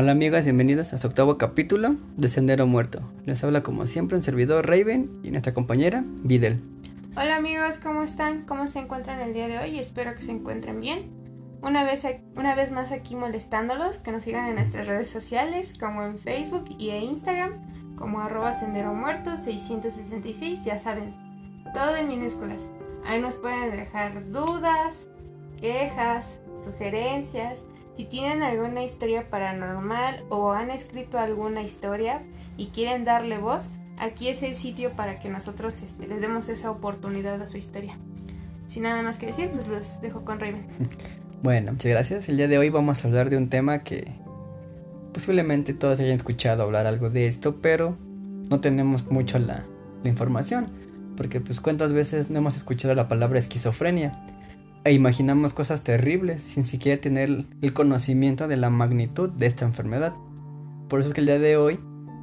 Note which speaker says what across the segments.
Speaker 1: Hola amigas, bienvenidos a su octavo capítulo de Sendero Muerto. Les habla como siempre un servidor Raven y nuestra compañera Videl.
Speaker 2: Hola amigos, ¿cómo están? ¿Cómo se encuentran el día de hoy? Espero que se encuentren bien. Una vez, una vez más aquí molestándolos, que nos sigan en nuestras redes sociales como en Facebook y en Instagram como arroba sendero muerto 666, ya saben, todo en minúsculas. Ahí nos pueden dejar dudas, quejas, sugerencias si tienen alguna historia paranormal o han escrito alguna historia y quieren darle voz, aquí es el sitio para que nosotros este, les demos esa oportunidad a su historia. Sin nada más que decir, pues los dejo con Raven.
Speaker 1: Bueno, muchas gracias. El día de hoy vamos a hablar de un tema que posiblemente todos hayan escuchado hablar algo de esto, pero no tenemos mucho la, la información. Porque pues cuántas veces no hemos escuchado la palabra esquizofrenia e imaginamos cosas terribles sin siquiera tener el conocimiento de la magnitud de esta enfermedad. Por eso es que el día de hoy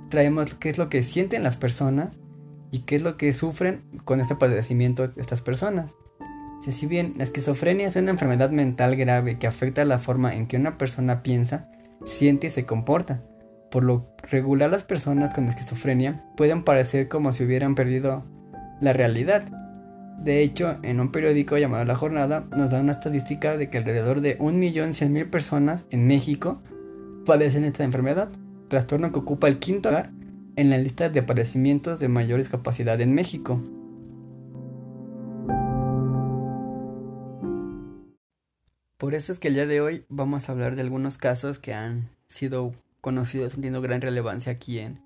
Speaker 1: traemos qué es lo que sienten las personas y qué es lo que sufren con este padecimiento de estas personas. Si bien la esquizofrenia es una enfermedad mental grave que afecta la forma en que una persona piensa, siente y se comporta. Por lo regular las personas con esquizofrenia pueden parecer como si hubieran perdido la realidad de hecho, en un periódico llamado La Jornada nos da una estadística de que alrededor de 1.100.000 personas en México padecen esta enfermedad, trastorno que ocupa el quinto lugar en la lista de padecimientos de mayor discapacidad en México. Por eso es que el día de hoy vamos a hablar de algunos casos que han sido conocidos teniendo gran relevancia aquí en,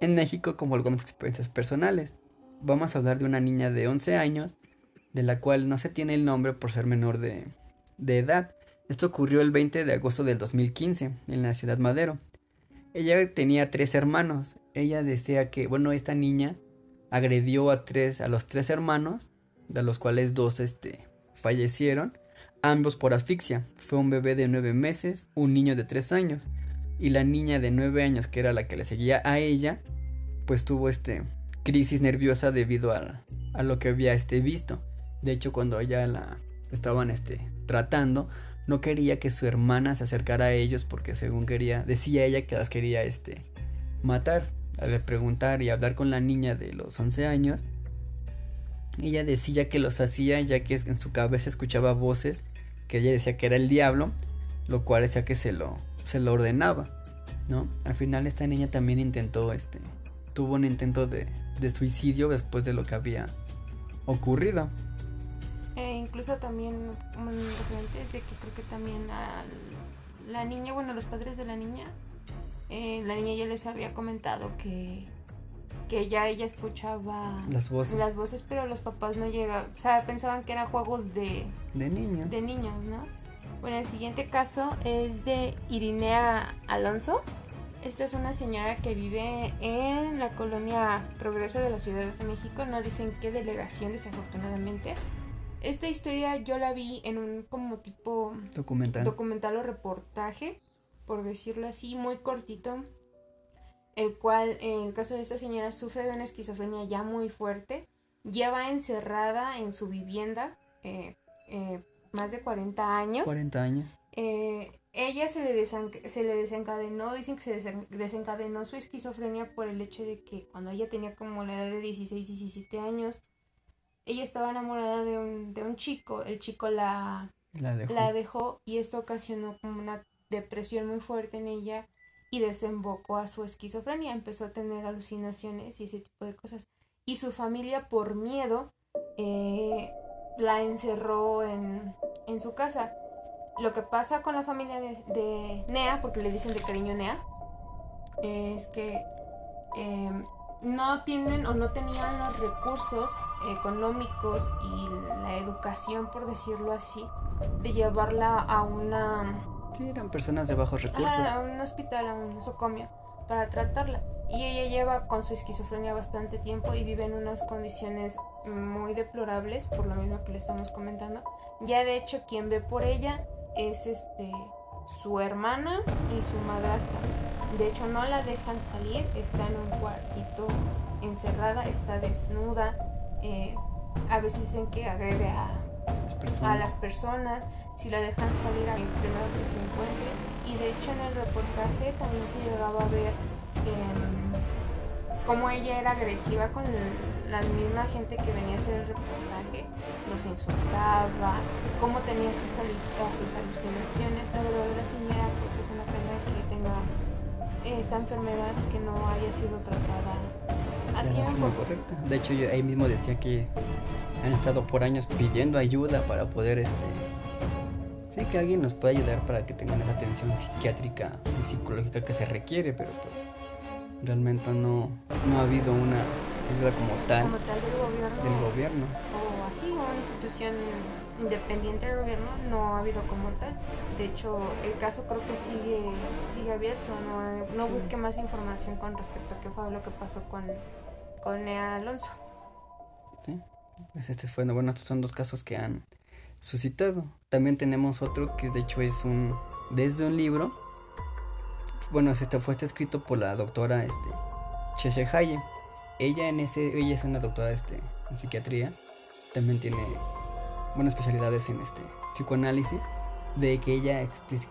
Speaker 1: en México como algunas experiencias personales vamos a hablar de una niña de 11 años, de la cual no se tiene el nombre por ser menor de, de edad. Esto ocurrió el 20 de agosto del 2015 en la ciudad Madero. Ella tenía tres hermanos. Ella decía que, bueno, esta niña agredió a tres, a los tres hermanos, de los cuales dos este, fallecieron, ambos por asfixia. Fue un bebé de nueve meses, un niño de tres años, y la niña de nueve años, que era la que le seguía a ella, pues tuvo este crisis nerviosa debido a, a lo que había este visto. De hecho, cuando ella la estaban este, tratando, no quería que su hermana se acercara a ellos porque según quería, decía ella que las quería este, matar. Al preguntar y hablar con la niña de los 11 años, ella decía que los hacía ya que en su cabeza escuchaba voces que ella decía que era el diablo, lo cual decía que se lo, se lo ordenaba, ¿no? Al final esta niña también intentó este, tuvo un intento de, suicidio después de lo que había ocurrido.
Speaker 2: E incluso también un referente de que creo que también la niña, bueno, los padres de la niña, eh, la niña ya les había comentado que, que ya ella escuchaba
Speaker 1: las voces.
Speaker 2: las voces, pero los papás no llegaban, o sea, pensaban que eran juegos de,
Speaker 1: de niños.
Speaker 2: De niños, ¿no? Bueno, el siguiente caso es de Irinea Alonso. Esta es una señora que vive en la colonia Progreso de la Ciudad de México. No dicen qué delegación, desafortunadamente. Esta historia yo la vi en un como tipo
Speaker 1: documental,
Speaker 2: documental o reportaje, por decirlo así, muy cortito, el cual en caso de esta señora sufre de una esquizofrenia ya muy fuerte, lleva encerrada en su vivienda eh, eh, más de 40 años.
Speaker 1: 40 años.
Speaker 2: Eh, ella se le, se le desencadenó, dicen que se desencadenó su esquizofrenia por el hecho de que cuando ella tenía como la edad de 16, 17 años, ella estaba enamorada de un, de un chico, el chico la,
Speaker 1: la, dejó.
Speaker 2: la dejó y esto ocasionó como una depresión muy fuerte en ella y desembocó a su esquizofrenia, empezó a tener alucinaciones y ese tipo de cosas. Y su familia por miedo eh, la encerró en, en su casa lo que pasa con la familia de, Nea, porque le dicen de cariño Nea, es que em, no tienen o no tenían los recursos económicos y la educación, por decirlo así, de llevarla a una...
Speaker 1: Sí, eran personas de bajos recursos.
Speaker 2: A un hospital, a un nosocomio, para tratarla. Y ella lleva con su esquizofrenia bastante tiempo y vive en unas condiciones muy deplorables, por lo mismo que le estamos comentando. Ya de hecho, quien ve por ella es este su hermana y su madrastra. De hecho, no la dejan salir, está en un cuartito encerrada, está desnuda. Eh, a veces dicen que agrede a, a las personas, si la dejan salir a primero que se encuentre. Y de hecho en el reportaje también se llegaba a ver eh, cómo ella era agresiva con la misma gente que venía a hacer el reportaje, los insultaba, cómo tenía sus, sus alucinaciones. La verdad la señora pues es una pena que tenga esta enfermedad que no haya sido tratada a tiempo.
Speaker 1: correcta. De hecho, yo ahí mismo decía que han estado por años pidiendo ayuda para poder este sí que alguien nos pueda ayudar para que tengan esa atención psiquiátrica y psicológica que se requiere, pero pues realmente no, no ha habido una ayuda como tal,
Speaker 2: como tal del gobierno,
Speaker 1: del gobierno.
Speaker 2: o así una institución independiente del gobierno no ha habido como tal. De hecho el caso creo que sigue sigue abierto no, no busque más información con respecto a qué fue lo que pasó con con Alonso.
Speaker 1: Sí pues este fue bueno estos son dos casos que han suscitado. También tenemos otro que de hecho es un desde un libro. Bueno este fue escrito por la doctora este Chese Haye ella en ese ella es una doctora este en psiquiatría también tiene bueno especialidades en este psicoanálisis de que ella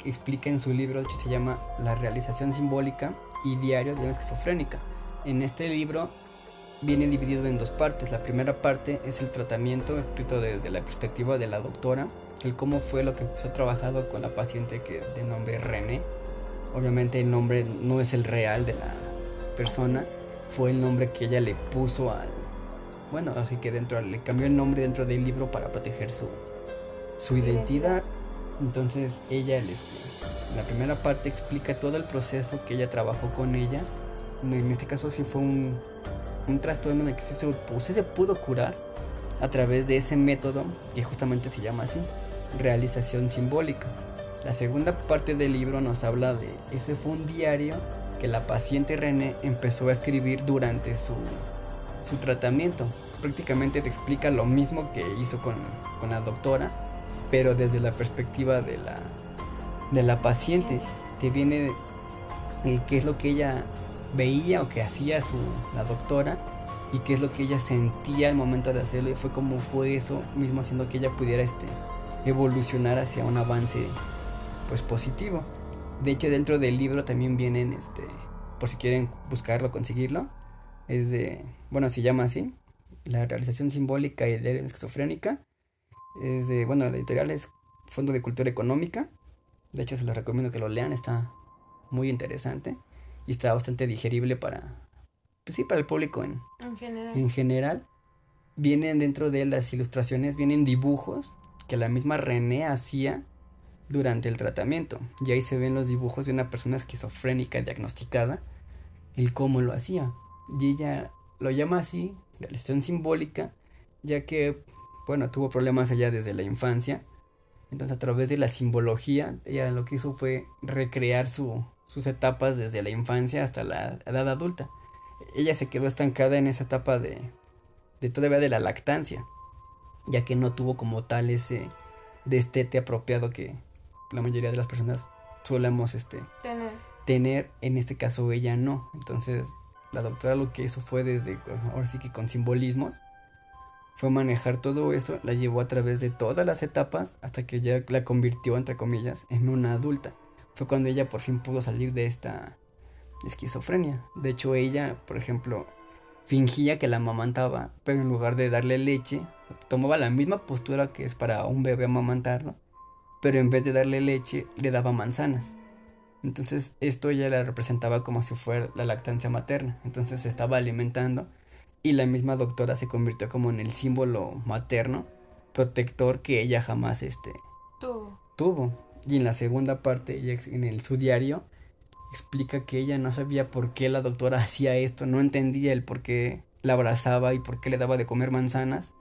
Speaker 1: explica en su libro que se llama La realización simbólica y diario de una esquizofrénica. En este libro viene dividido en dos partes. La primera parte es el tratamiento escrito desde la perspectiva de la doctora, el cómo fue lo que empezó trabajado con la paciente que de nombre René. Obviamente el nombre no es el real de la persona, fue el nombre que ella le puso al bueno, así que dentro le cambió el nombre dentro del libro para proteger su, su identidad. Entonces ella, en la primera parte explica todo el proceso que ella trabajó con ella. En este caso sí fue un, un trastorno de que sí se, se pudo curar a través de ese método que justamente se llama así, realización simbólica. La segunda parte del libro nos habla de ese fue un diario que la paciente René empezó a escribir durante su, su tratamiento prácticamente te explica lo mismo que hizo con, la doctora, pero desde la perspectiva de la, de la paciente. Te viene eh, qué es lo que ella veía o que hacía su, la doctora y qué es lo que ella sentía al momento de hacerlo y fue como fue eso mismo haciendo que ella pudiera este, evolucionar hacia un avance pues positivo. De hecho dentro del libro también vienen este por si quieren buscarlo, conseguirlo. Es de, bueno, se llama así, la realización simbólica y de esquizofrénica. Es de, bueno, la editorial es Fondo de Cultura Económica. De hecho, se les recomiendo que lo lean, está muy interesante y está bastante digerible para, pues sí, para el público en,
Speaker 2: general.
Speaker 1: en general. Vienen dentro de las ilustraciones, vienen dibujos que la misma René hacía durante el tratamiento. Y ahí se ven los dibujos de una persona esquizofrénica diagnosticada, el cómo lo hacía. Y ella lo llama así realización simbólica, ya que, bueno, tuvo problemas allá desde la infancia. Entonces, a través de la simbología, ella lo que hizo fue recrear su, sus etapas desde la infancia hasta la edad adulta. Ella se quedó estancada en esa etapa de, de todavía de la lactancia, ya que no tuvo como tal ese destete apropiado que la mayoría de las personas solemos este,
Speaker 2: tener.
Speaker 1: tener. En este caso, ella no. Entonces, la doctora lo que hizo fue desde, ahora sí que con simbolismos, fue manejar todo eso, la llevó a través de todas las etapas hasta que ya la convirtió, entre comillas, en una adulta. Fue cuando ella por fin pudo salir de esta esquizofrenia. De hecho, ella, por ejemplo, fingía que la amamantaba, pero en lugar de darle leche, tomaba la misma postura que es para un bebé amamantarlo, pero en vez de darle leche, le daba manzanas. Entonces esto ya la representaba como si fuera la lactancia materna. Entonces se estaba alimentando y la misma doctora se convirtió como en el símbolo materno, protector que ella jamás este, tuvo. Y en la segunda parte, en el, su diario, explica que ella no sabía por qué la doctora hacía esto, no entendía el por qué la abrazaba y por qué le daba de comer manzanas,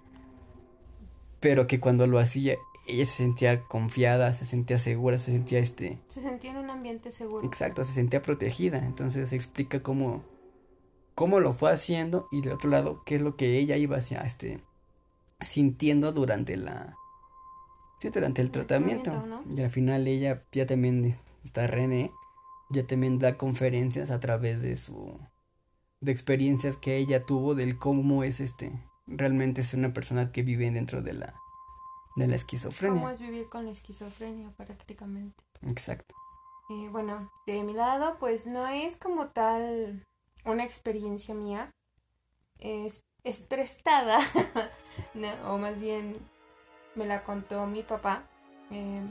Speaker 1: pero que cuando lo hacía ella se sentía confiada, se sentía segura, se sentía este...
Speaker 2: Se sentía en un ambiente seguro.
Speaker 1: Exacto, se sentía protegida. Entonces se explica cómo, cómo lo fue haciendo y del otro lado qué es lo que ella iba hacia, este, sintiendo durante la... Sí, durante el, tratamiento. Y al final ella ya también está René, ya también da conferencias a través de su... de experiencias que ella tuvo del cómo es este... realmente ser una persona que vive dentro de la de la esquizofrenia.
Speaker 2: ¿Cómo es vivir con la esquizofrenia prácticamente?
Speaker 1: Exacto.
Speaker 2: Eh, bueno, de mi lado, pues no es como tal una experiencia mía. Es, es prestada, o más bien me la contó mi papá. Eh,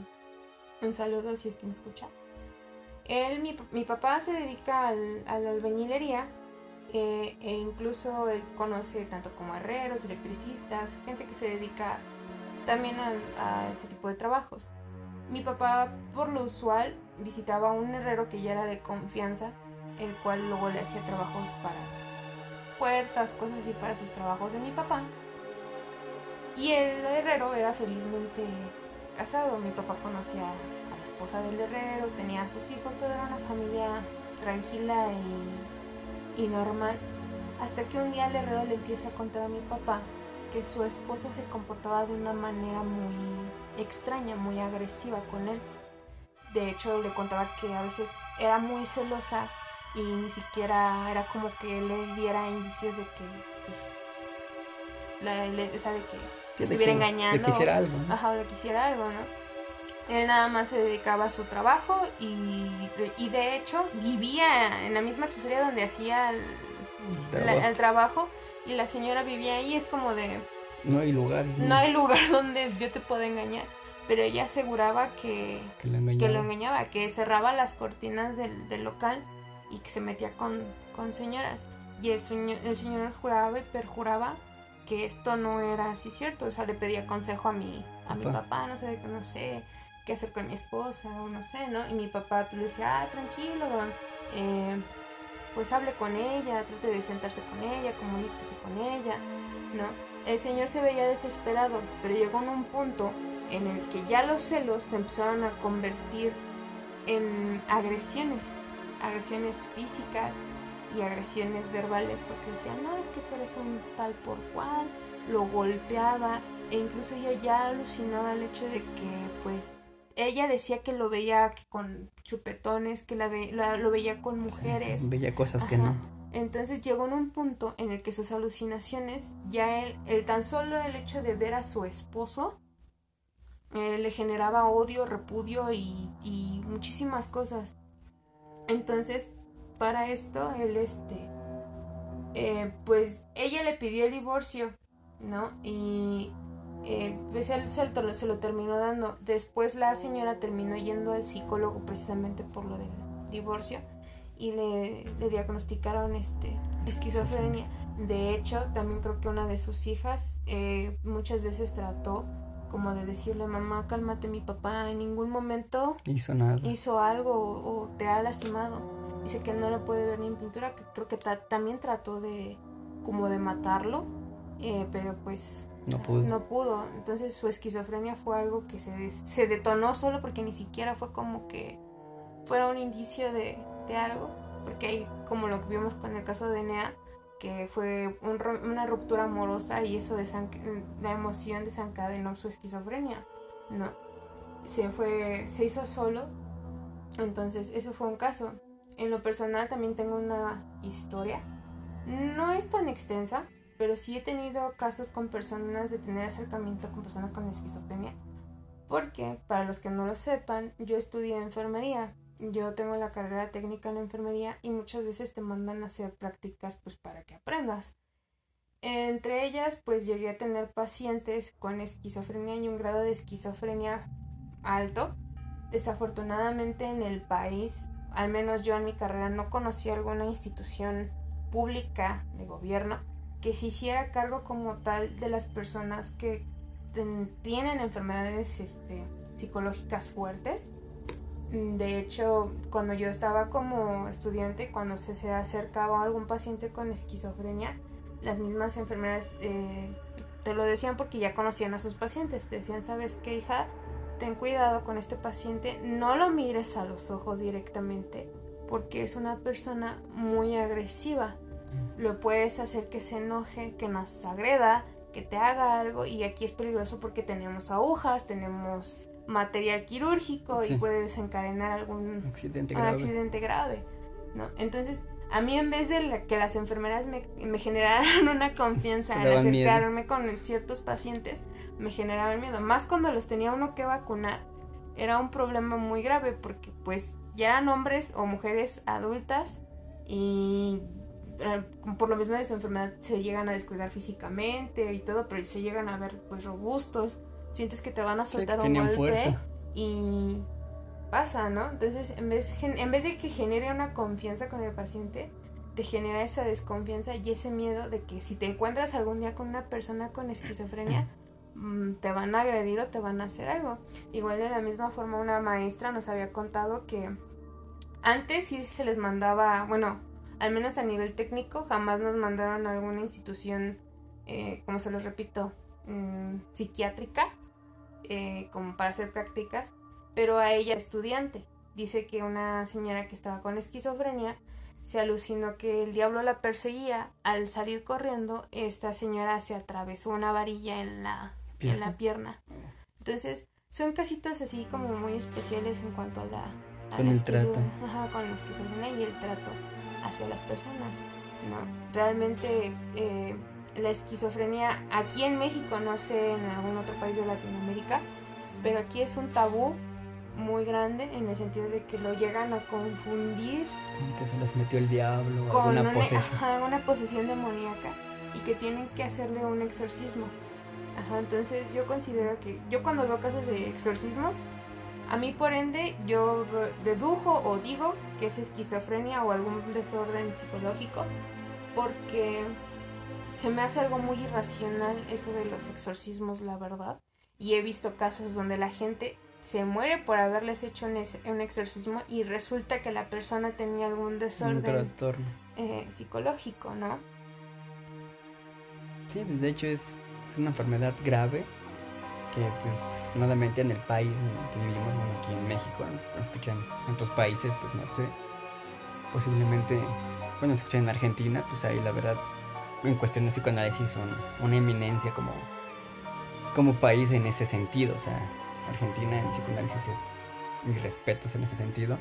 Speaker 2: un saludo si es que me escucha. Él, mi, mi papá se dedica al, a la albañilería eh, e incluso él conoce tanto como herreros, electricistas, gente que se dedica también a, ese tipo de trabajos. Mi papá, por lo usual, visitaba a un herrero que ya era de confianza, el cual luego le hacía trabajos para puertas, cosas así para sus trabajos de mi papá. Y el herrero era felizmente casado. Mi papá conocía a la esposa del herrero, tenía a sus hijos, toda era una familia tranquila y, y normal. Hasta que un día el herrero le empieza a contar a mi papá que su esposa se comportaba de una manera muy extraña, muy agresiva con él. De hecho, le contaba que a veces era muy celosa y ni siquiera era como que le diera indicios de que, pues, la, le, que
Speaker 1: Sí, de
Speaker 2: estuviera
Speaker 1: que
Speaker 2: engañando.
Speaker 1: Le quisiera algo, ¿no?
Speaker 2: Ajá, o le quisiera algo, ¿no? Él nada más se dedicaba a su trabajo y, y de hecho vivía en la misma accesoria donde hacía el, la-
Speaker 1: Trabajo.
Speaker 2: el trabajo y la señora vivía ahí. Es como de,
Speaker 1: No hay lugar.
Speaker 2: no hay lugar donde yo te pueda engañar. Pero ella aseguraba que,
Speaker 1: Que lo
Speaker 2: que
Speaker 1: engañaba.
Speaker 2: lo engañaba, que cerraba las cortinas del, del local y que se metía con, con señoras. Y el señor, el señor juraba y perjuraba que esto no era así cierto. O sea, le pedía consejo a mi, a mi
Speaker 1: Papá.
Speaker 2: papá, no sé, no sé qué hacer con mi esposa o no sé, ¿no? Y mi papá pues, le decía, ah, tranquilo, don, eh, pues hable con ella, trate de sentarse con ella, comuníquese con ella, ¿no? El señor se veía desesperado, pero llegó en un punto en el que ya los celos se empezaron a convertir en agresiones, agresiones físicas y agresiones verbales, porque decían, no, es que tú eres un tal por cual, lo golpeaba, e incluso ella ya alucinaba el hecho de que, pues, ella decía que lo veía con chupetones, que la ve- la- lo veía con mujeres,
Speaker 1: Veía cosas que no.
Speaker 2: entonces llegó en un punto en el que sus alucinaciones, ya él, el tan solo el hecho de ver a su esposo, eh, le generaba odio, repudio y, y muchísimas cosas. Entonces, para esto, él, este, eh, pues ella le pidió el divorcio, ¿no? Y eh, pues él se lo, se lo terminó dando. Después la señora terminó yendo al psicólogo precisamente por lo del divorcio y le, le diagnosticaron este esquizofrenia. De hecho, también creo que una de sus hijas eh, muchas veces trató como de decirle, mamá, cálmate mi papá, en ningún momento
Speaker 1: Hizo nada.
Speaker 2: hizo algo o, o te ha lastimado. Dice que no lo puede ver ni en pintura, que creo que ta- también trató de como de matarlo, eh, pero pues
Speaker 1: No pudo.
Speaker 2: no pudo. Entonces su esquizofrenia fue algo que se, se detonó solo porque ni siquiera fue como que fuera un indicio de, de algo. Porque hay, como lo que vimos con el caso de Nea, que fue una ruptura amorosa y eso desenc- la emoción desencadenó su esquizofrenia. No, se fue, se hizo solo. Entonces, eso fue un caso. En lo personal también tengo una historia. No es tan extensa, pero sí he tenido casos con personas de tener acercamiento con personas con esquizofrenia. Porque, para los que no lo sepan, yo estudié enfermería. Yo tengo la carrera técnica en enfermería y muchas veces te mandan a hacer prácticas pues para que aprendas. Entre ellas, pues llegué a tener pacientes con esquizofrenia y un grado de esquizofrenia alto. Desafortunadamente en el país, al menos yo en mi carrera, no conocí alguna institución pública de gobierno que se hiciera cargo como tal de las personas que tienen enfermedades este, psicológicas fuertes. Mm, De hecho, cuando yo estaba como estudiante, cuando se, se acercaba algún paciente con esquizofrenia, las mismas enfermeras eh, te lo decían porque ya conocían a sus pacientes. Te decían, ¿sabes qué, hija? Ten cuidado con este paciente, no lo mires a los ojos directamente porque es una persona muy agresiva. Lo puedes hacer que se enoje, que nos agreda, que te haga algo y aquí es peligroso porque tenemos agujas, tenemos material quirúrgico
Speaker 1: Sí.
Speaker 2: y puede desencadenar algún
Speaker 1: Accidente grave.
Speaker 2: accidente grave, ¿no? Entonces, a mí en vez de que las enfermeras me, me generaran una confianza al acercarme con ciertos pacientes, me generaban miedo. Más cuando los tenía uno que vacunar, era un problema muy grave porque pues ya eran hombres o mujeres adultas y eh, por lo mismo de su enfermedad se llegan a descuidar físicamente y todo, pero se llegan a ver pues robustos, sientes que te van a soltar un golpe y pasa, ¿no? Entonces, en vez, en vez de que genere una confianza con el paciente, te genera esa desconfianza y ese miedo de que si te encuentras algún día con una persona con esquizofrenia, mm, te van a agredir o te van a hacer algo. Igual de la misma forma una maestra nos había contado que antes sí se les mandaba, bueno, al menos a nivel técnico, jamás nos mandaron a alguna institución, eh, como se los repito, mm, psiquiátrica, eh, como para hacer prácticas, pero a ella estudiante. Dice que una señora que estaba con esquizofrenia se alucinó que el diablo la perseguía. Al salir corriendo, esta señora se atravesó una varilla en la pierna. En la pierna. Entonces, son casitos así como muy especiales en cuanto a la...
Speaker 1: con el trato.
Speaker 2: Ajá, con la esquizofrenia y el trato hacia las personas. ¿no? Realmente eh, la esquizofrenia aquí en México, no sé en algún otro país de Latinoamérica, pero aquí es un tabú muy grande en el sentido de que lo llegan a confundir.
Speaker 1: que se les metió el diablo,
Speaker 2: con una, posesión. una posesión demoníaca y que tienen que hacerle un exorcismo. Ajá, entonces yo considero que yo cuando veo casos de exorcismos, a mí por ende yo dedujo o digo que es esquizofrenia o algún desorden psicológico porque se me hace algo muy irracional eso de los exorcismos, la verdad. Y he visto casos donde la gente se muere por haberles hecho un, exorcismo y resulta que la persona tenía algún desorden. Eh, psicológico, ¿no?
Speaker 1: Sí, pues de hecho es, es una enfermedad grave que pues afortunadamente en el país en que vivimos, aquí en México, ¿no? escuchan en otros países, pues no sé, posiblemente, bueno, escuchan en Argentina, pues ahí la verdad, en cuestión de psicoanálisis son una eminencia como, como país en ese sentido, o sea, Argentina en psicoanálisis es mis respetos en ese sentido.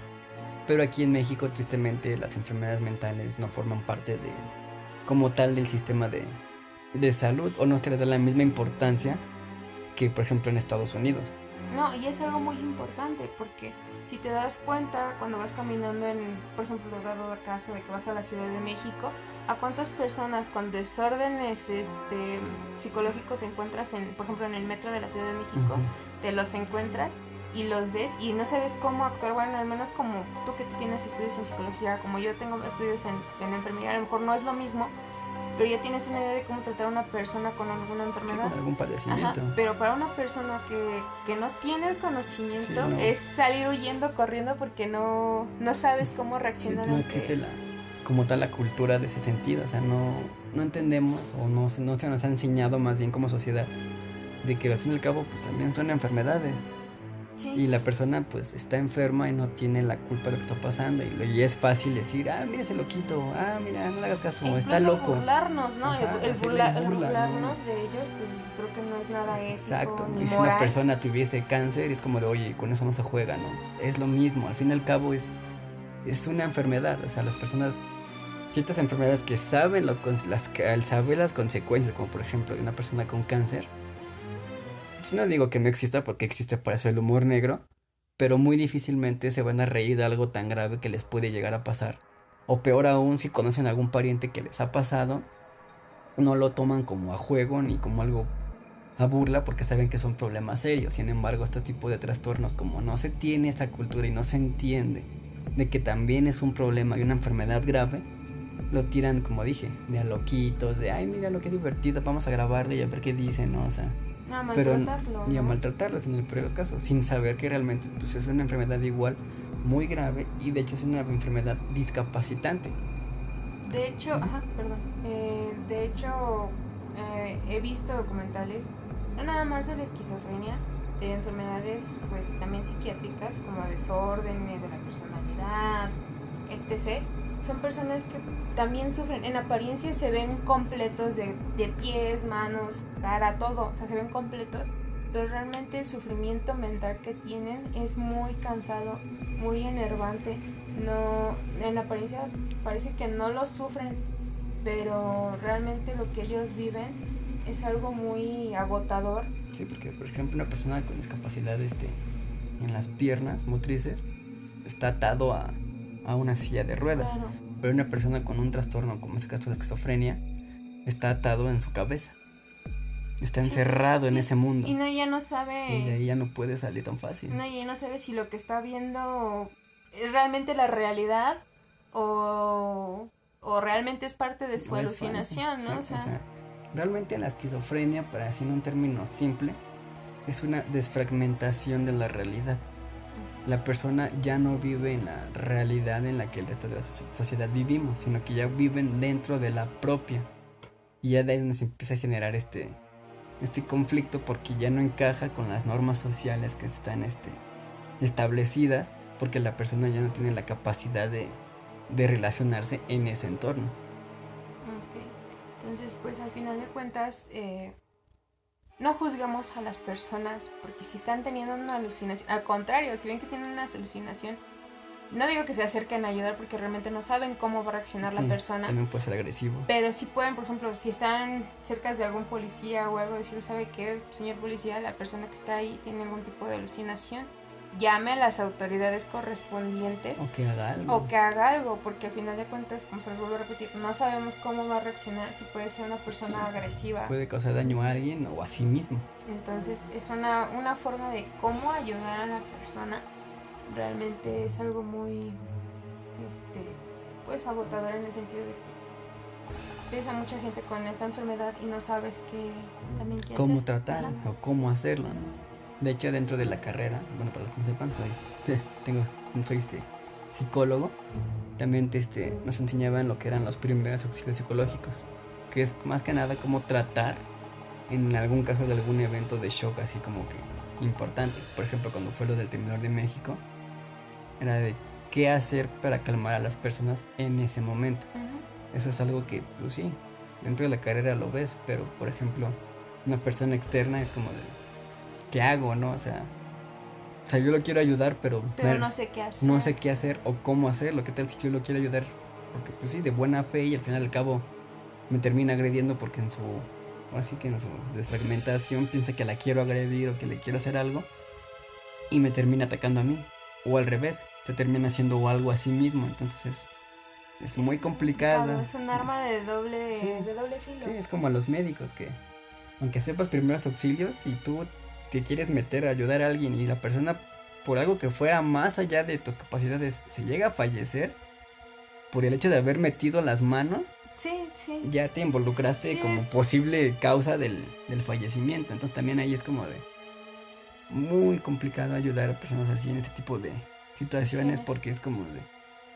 Speaker 1: Pero aquí en México, tristemente, las enfermedades mentales no forman parte de, como tal, del sistema de, de salud o no se les da la misma importancia que, por ejemplo, en Estados Unidos.
Speaker 2: No, y es algo muy importante porque si te das cuenta cuando vas caminando en, por ejemplo, dado de caso de que vas a la Ciudad de México, a cuántas personas con desórdenes este, psicológicos encuentras en, por ejemplo, en el metro de la Ciudad de México, te los encuentras y los ves y no sabes cómo actuar, bueno, al menos como tú que tienes estudios en psicología, como yo tengo estudios en, en enfermería, a lo mejor no es lo mismo, pero ya tienes una idea de cómo tratar a una persona con alguna enfermedad.
Speaker 1: con algún padecimiento.
Speaker 2: pero para una persona que, que, no tiene el conocimiento, es salir huyendo, corriendo, porque no, no sabes cómo reaccionar.
Speaker 1: no existe la, como tal la cultura de ese sentido, o sea, no, no entendemos o no, no se nos ha enseñado más bien como sociedad de que al fin y al cabo pues también son enfermedades. Y la persona pues está enferma y no tiene la culpa de lo que está pasando. Y, es fácil decir, ah, mira ese loquito, ah, mira, no le hagas caso, e está loco.
Speaker 2: burlarnos, ¿no? el, burlarnos de ellos, pues creo que no es nada ético. Exacto. y
Speaker 1: si una persona tuviese cáncer, es como de, oye, con eso no se juega, ¿no? Es lo mismo, al fin y al cabo es, es una enfermedad. O sea, las personas, ciertas enfermedades que saben, lo, las, al saber las consecuencias, como por ejemplo de una persona con cáncer, no digo que no exista porque existe para eso el humor negro, pero muy difícilmente se van a reír de algo tan grave que les puede llegar a pasar. O peor aún, si conocen a algún pariente que les ha pasado, no lo toman como a juego ni como algo a burla porque saben que son problemas serios. Sin embargo, este tipo de trastornos, como no se tiene esa cultura y no se entiende de que también es un problema y una enfermedad grave, lo tiran, como dije, de a loquitos, de ay, mira lo que divertido, vamos a grabarle y a ver qué dicen, ¿no? O sea,
Speaker 2: a maltratarlo.
Speaker 1: Pero, Y a maltratarlo en el peor de los casos, sin saber que realmente pues, es una enfermedad igual muy grave y de hecho es una enfermedad discapacitante.
Speaker 2: De hecho, ajá, perdón. Eh, de hecho, eh, he visto documentales, no nada más de la esquizofrenia, de enfermedades pues también psiquiátricas como desórdenes de la personalidad, etc son personas que también sufren. En apariencia se ven completos de, de, pies, manos, cara, todo. O sea, se ven completos. Pero realmente el sufrimiento mental que tienen es muy cansado, muy enervante. no, en apariencia parece que no lo sufren, pero realmente lo que ellos viven es algo muy agotador.
Speaker 1: Sí, porque por ejemplo una persona con discapacidad este, en las piernas motrices está atado a, a una silla de ruedas.
Speaker 2: Claro.
Speaker 1: Pero una persona con un trastorno, como en este caso la esquizofrenia, está atado en su cabeza. Está
Speaker 2: Sí,
Speaker 1: encerrado en ese mundo.
Speaker 2: Y no, ella no sabe.
Speaker 1: Y de ahí ya no puede salir tan fácil.
Speaker 2: No, y ella no sabe si lo que está viendo es realmente la realidad o, o realmente es parte de su
Speaker 1: No es
Speaker 2: alucinación, ¿no?
Speaker 1: Sí,
Speaker 2: o sea,
Speaker 1: realmente la esquizofrenia, para decir en un término simple, es una desfragmentación de la realidad. La persona ya no vive en la realidad en la que el resto de la so- sociedad vivimos, sino que ya viven dentro de la propia. Y ya de ahí se empieza a generar este, este conflicto porque ya no encaja con las normas sociales que están este, establecidas, porque la persona ya no tiene la capacidad de, de relacionarse en ese entorno.
Speaker 2: ok. Entonces, pues al final de cuentas, eh, no juzgamos a las personas porque si están teniendo una alucinación, al contrario, si ven que tienen una alucinación, no digo que se acerquen a ayudar porque realmente no saben cómo va a reaccionar
Speaker 1: Sí,
Speaker 2: la persona.
Speaker 1: También puede ser agresivo.
Speaker 2: Pero sí pueden, por ejemplo, si están cerca de algún policía o algo, decir, ¿sabe qué, señor policía? La persona que está ahí tiene algún tipo de alucinación. Llame a las autoridades correspondientes
Speaker 1: O que haga algo.
Speaker 2: o que haga algo, porque al final de cuentas, como se los vuelvo a repetir, no sabemos cómo va a reaccionar, si puede ser una persona
Speaker 1: Sí.
Speaker 2: agresiva.
Speaker 1: Puede causar daño a alguien o a sí mismo.
Speaker 2: Entonces, es una, una forma de cómo ayudar a la persona. Realmente es algo muy, este, pues agotador en el sentido de que ves a mucha gente con esta enfermedad y no sabes qué también qué
Speaker 1: Cómo
Speaker 2: hacer.
Speaker 1: tratar
Speaker 2: Ajá.
Speaker 1: o cómo hacerlo, ¿no? De hecho, dentro de la carrera, bueno, para los que no sepan, soy, tengo, soy este, psicólogo. También te, este, nos enseñaban lo que eran los primeros auxilios psicológicos, que es más que nada cómo tratar en algún caso de algún evento de shock así como que importante. Por ejemplo, cuando fue lo del temblor de México, era de qué hacer para calmar a las personas en ese momento. Eso es algo que, pues sí, dentro de la carrera lo ves, pero por ejemplo, una persona externa es como de, ¿qué hago, no? O sea, o sea yo lo quiero ayudar, pero,
Speaker 2: Pero
Speaker 1: me-
Speaker 2: no sé qué hacer.
Speaker 1: no sé qué hacer o cómo hacerlo. ¿Qué tal si yo lo quiero ayudar? Porque, pues sí, de buena fe y al final al cabo me termina agrediendo porque en su, ahora sí que en su desfragmentación piensa que la quiero agredir o que le quiero hacer algo y me termina atacando a mí. O al revés, se termina haciendo algo a sí mismo. Entonces es, es muy complicado.
Speaker 2: Es un arma de doble,
Speaker 1: Sí.
Speaker 2: de doble filo.
Speaker 1: Sí, es como a los médicos que, aunque sepas primeros auxilios, si tú te quieres meter a ayudar a alguien y la persona, por algo que fuera más allá de tus capacidades, se llega a fallecer, por el hecho de haber metido las manos,
Speaker 2: sí. sí.
Speaker 1: ya te involucraste
Speaker 2: Sí,
Speaker 1: como
Speaker 2: es-
Speaker 1: posible causa del, del fallecimiento. Entonces también ahí es como de muy complicado ayudar a personas así en este tipo de situaciones
Speaker 2: Sí.
Speaker 1: porque es como de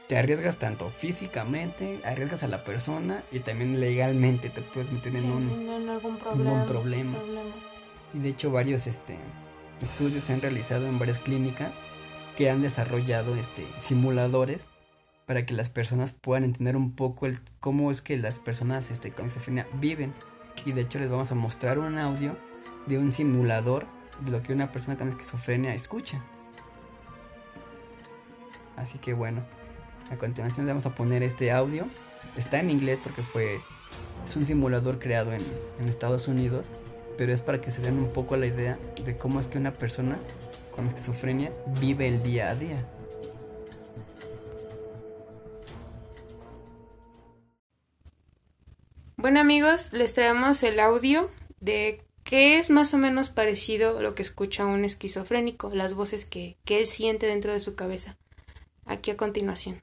Speaker 1: te arriesgas tanto físicamente, arriesgas a la persona y también legalmente te puedes meter en un
Speaker 2: en, problema.
Speaker 1: Y de hecho varios este estudios se han realizado en varias clínicas que han desarrollado este simuladores para que las personas puedan entender un poco el cómo es que las personas este con esquizofrenia viven. Y de hecho les vamos a mostrar un audio de un simulador de lo que una persona con esquizofrenia escucha. Así que bueno a continuación le vamos a poner este audio. Está en inglés porque fue es un simulador creado en, en Estados Unidos pero es para que se den un poco la idea de cómo es que una persona con esquizofrenia vive el día a día.
Speaker 2: Bueno amigos, les traemos el audio de qué es más o menos parecido a lo que escucha un esquizofrénico, las voces que, que él siente dentro de su cabeza. Aquí a continuación.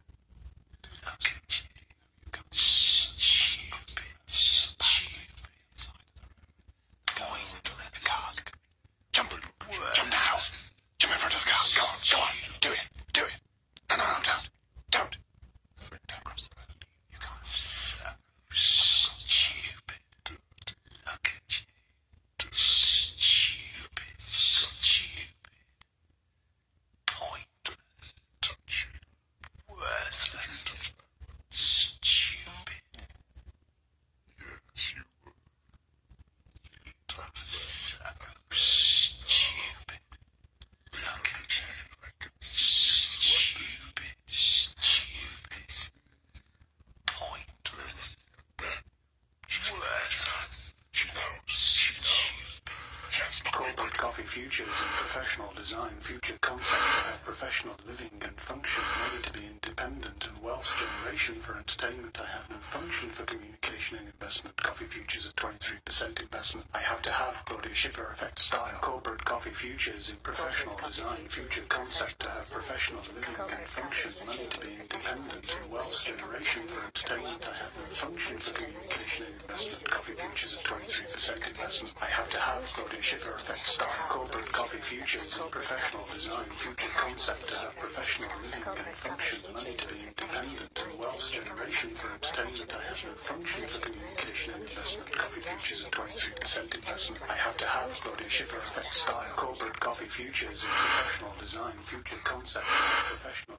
Speaker 3: Coffee futures at 23% investment. I have to have Claudia Schiffer effect style. Corporate coffee futures in professional design future concept professional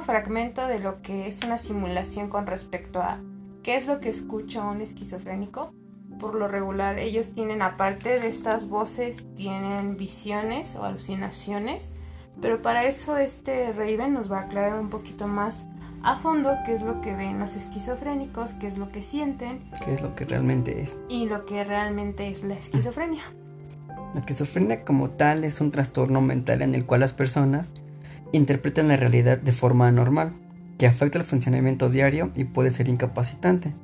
Speaker 2: fragmento de lo que es una simulación con respecto a qué es lo que escucha un esquizofrénico. Por lo regular ellos tienen, aparte de estas voces, tienen visiones o alucinaciones. Pero para eso este Raven nos va a aclarar un poquito más a fondo qué es lo que ven los esquizofrénicos, qué es lo que sienten
Speaker 1: ¿Qué es lo que realmente es?
Speaker 2: y lo que realmente es la esquizofrenia.
Speaker 1: La esquizofrenia como tal es un trastorno mental en el cual las personas interpretan la realidad de forma anormal, que afecta el funcionamiento diario y puede ser incapacitante,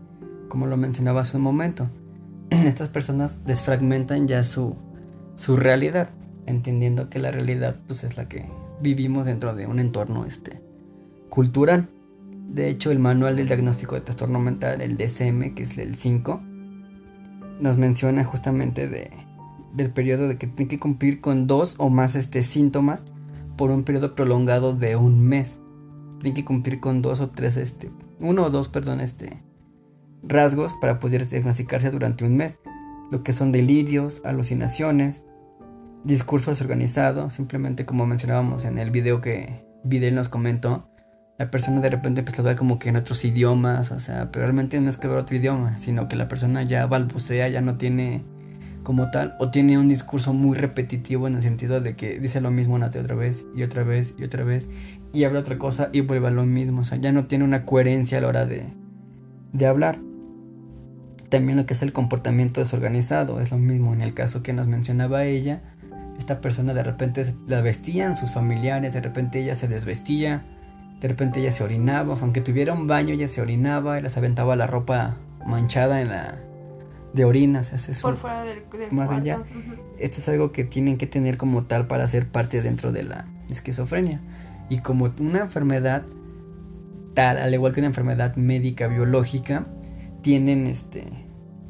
Speaker 1: como lo mencionaba hace un momento. Estas personas desfragmentan ya su, su realidad, entendiendo que la realidad pues, es la que vivimos dentro de un entorno este, cultural. De hecho, el manual del diagnóstico de trastorno mental, el DSM, que es el 5, nos menciona justamente de, del periodo de que tiene que cumplir con dos o más este, síntomas por un periodo prolongado de un mes. Tiene que cumplir con dos o tres, este, uno o dos, perdón, este, rasgos para poder diagnosticarse durante un mes. Lo que son delirios, alucinaciones, discurso desorganizado, simplemente como mencionábamos en el video que Videl nos comentó, la persona de repente empezó a hablar como que en otros idiomas, o sea, pero realmente no es que hablar otro idioma, sino que la persona ya balbucea, ya no tiene como tal, o tiene un discurso muy repetitivo en el sentido de que dice lo mismo una otra vez, y otra vez, y otra vez, y habla otra cosa y vuelve a lo mismo, o sea, ya no tiene una coherencia a la hora de, de hablar. También lo que es el comportamiento desorganizado, es lo mismo en el caso que nos mencionaba ella, esta persona de repente la vestían sus familiares, de repente ella se desvestía, de repente ella se orinaba, aunque tuviera un baño ella se orinaba y les aventaba la ropa manchada en la de orinas, ese es
Speaker 2: Por
Speaker 1: un-
Speaker 2: fuera del, del
Speaker 1: Más
Speaker 2: cuarto.
Speaker 1: allá. Esto es algo que tienen que tener como tal para ser parte dentro de la esquizofrenia. Y como una enfermedad tal, al igual que una enfermedad médica biológica, tienen este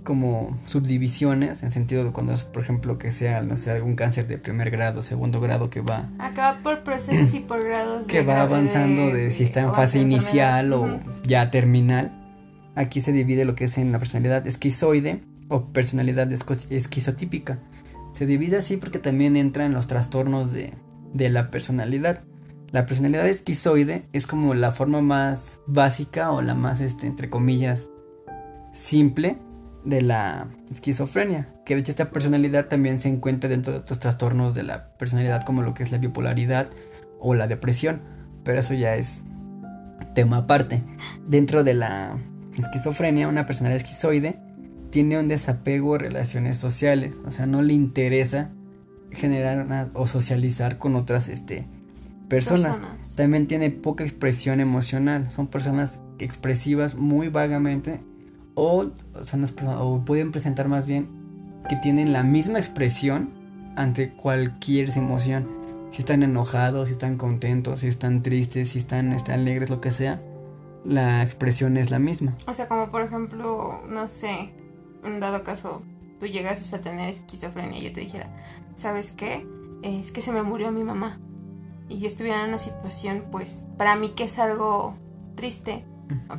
Speaker 1: como subdivisiones en sentido de cuando es, por ejemplo, que sea, no sé, algún cáncer de primer grado, segundo grado que va
Speaker 2: Acá por procesos y por grados
Speaker 1: que
Speaker 2: de
Speaker 1: va avanzando de si está en fase inicial o ya terminal. Aquí se divide lo que es en la personalidad esquizoide o personalidad esquizotípica. Se divide así porque también entra en los trastornos de, de la personalidad. La personalidad esquizoide es como la forma más básica o la más, este, entre comillas, simple de la esquizofrenia. Que de hecho esta personalidad también se encuentra dentro de otros trastornos de la personalidad como lo que es la bipolaridad o la depresión. Pero eso ya es tema aparte. Dentro de la esquizofrenia, una personalidad esquizoide tiene un desapego a relaciones sociales. O sea, no le interesa generar una- o socializar con otras este, personas.
Speaker 2: Personas.
Speaker 1: También tiene poca expresión emocional. Son personas expresivas muy vagamente. O, son las o pueden presentar más bien que tienen la misma expresión ante cualquier emoción. Si están enojados, si están contentos, si están tristes, si están, están alegres, lo que sea. la expresión es la misma.
Speaker 2: O sea, como por ejemplo, no sé, en dado caso, tú llegas a tener esquizofrenia y yo te dijera, ¿sabes qué? Eh, Es que se me murió mi mamá. Y yo estuviera en una situación, pues, para mí que es algo triste,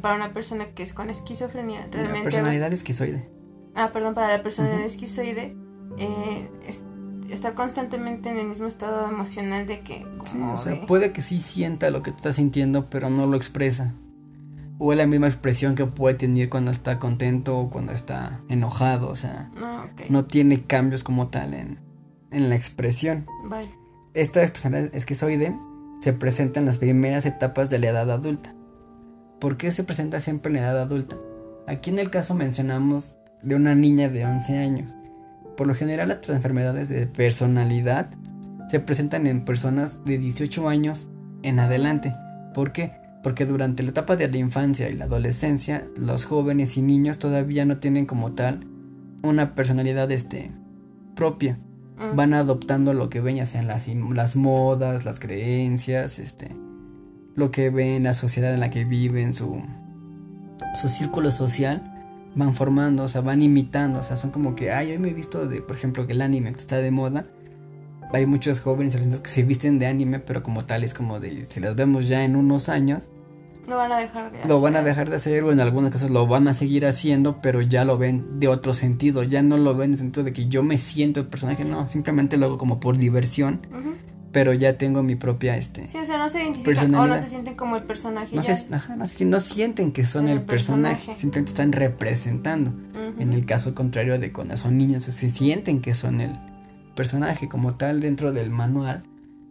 Speaker 2: para una persona que es con esquizofrenia,
Speaker 1: La
Speaker 2: realmente... va-
Speaker 1: personalidad esquizoide.
Speaker 2: Ah, perdón, para la persona
Speaker 1: Ujú.
Speaker 2: esquizoide, eh, es- estar constantemente en el mismo estado emocional de que...
Speaker 1: Sí,
Speaker 2: como
Speaker 1: o sea,
Speaker 2: de-
Speaker 1: puede que sí sienta lo que tú estás sintiendo, pero no lo expresa. O es la misma expresión que puede tener cuando está contento o cuando está enojado. O sea,
Speaker 2: No,
Speaker 1: tiene cambios como tal en, en la expresión. Esta personalidad esquizoide se presenta en las primeras etapas de la edad adulta. ¿Por qué se presenta siempre en la edad adulta? Aquí en el caso mencionamos de una niña de 11 años. Por lo general las enfermedades de personalidad se presentan en personas de 18 años en adelante. ¿Por qué? Porque durante la etapa de la infancia y la adolescencia, los jóvenes y niños todavía no tienen como tal una personalidad este, propia
Speaker 2: Mm.
Speaker 1: van adoptando lo que ven, ya sean las, las modas, las creencias, este, lo que ven, la sociedad en la que viven, su, su círculo social, van formando, o sea, van imitando, o sea, son como que, ay, hoy me he visto de, por ejemplo, que el anime que está de moda, hay muchos jóvenes que se visten de anime, pero como tal es como de, si las vemos ya en unos años,
Speaker 2: Lo van a dejar de hacer.
Speaker 1: lo van a dejar de hacer o en algunos casos lo van a seguir haciendo, pero ya lo ven de otro sentido, ya no lo ven en el sentido de que yo me siento el personaje, no, simplemente lo hago como por diversión, pero ya tengo mi propia, este,
Speaker 2: Sí, o sea, no se identifican o no se sienten como el personaje.
Speaker 1: no,
Speaker 2: ya.
Speaker 1: se, ajá, no, no sienten que son
Speaker 2: El
Speaker 1: el personaje,
Speaker 2: personaje.
Speaker 1: simplemente están representando. En el caso contrario de cuando son niños, se sienten que son el personaje como tal dentro del manual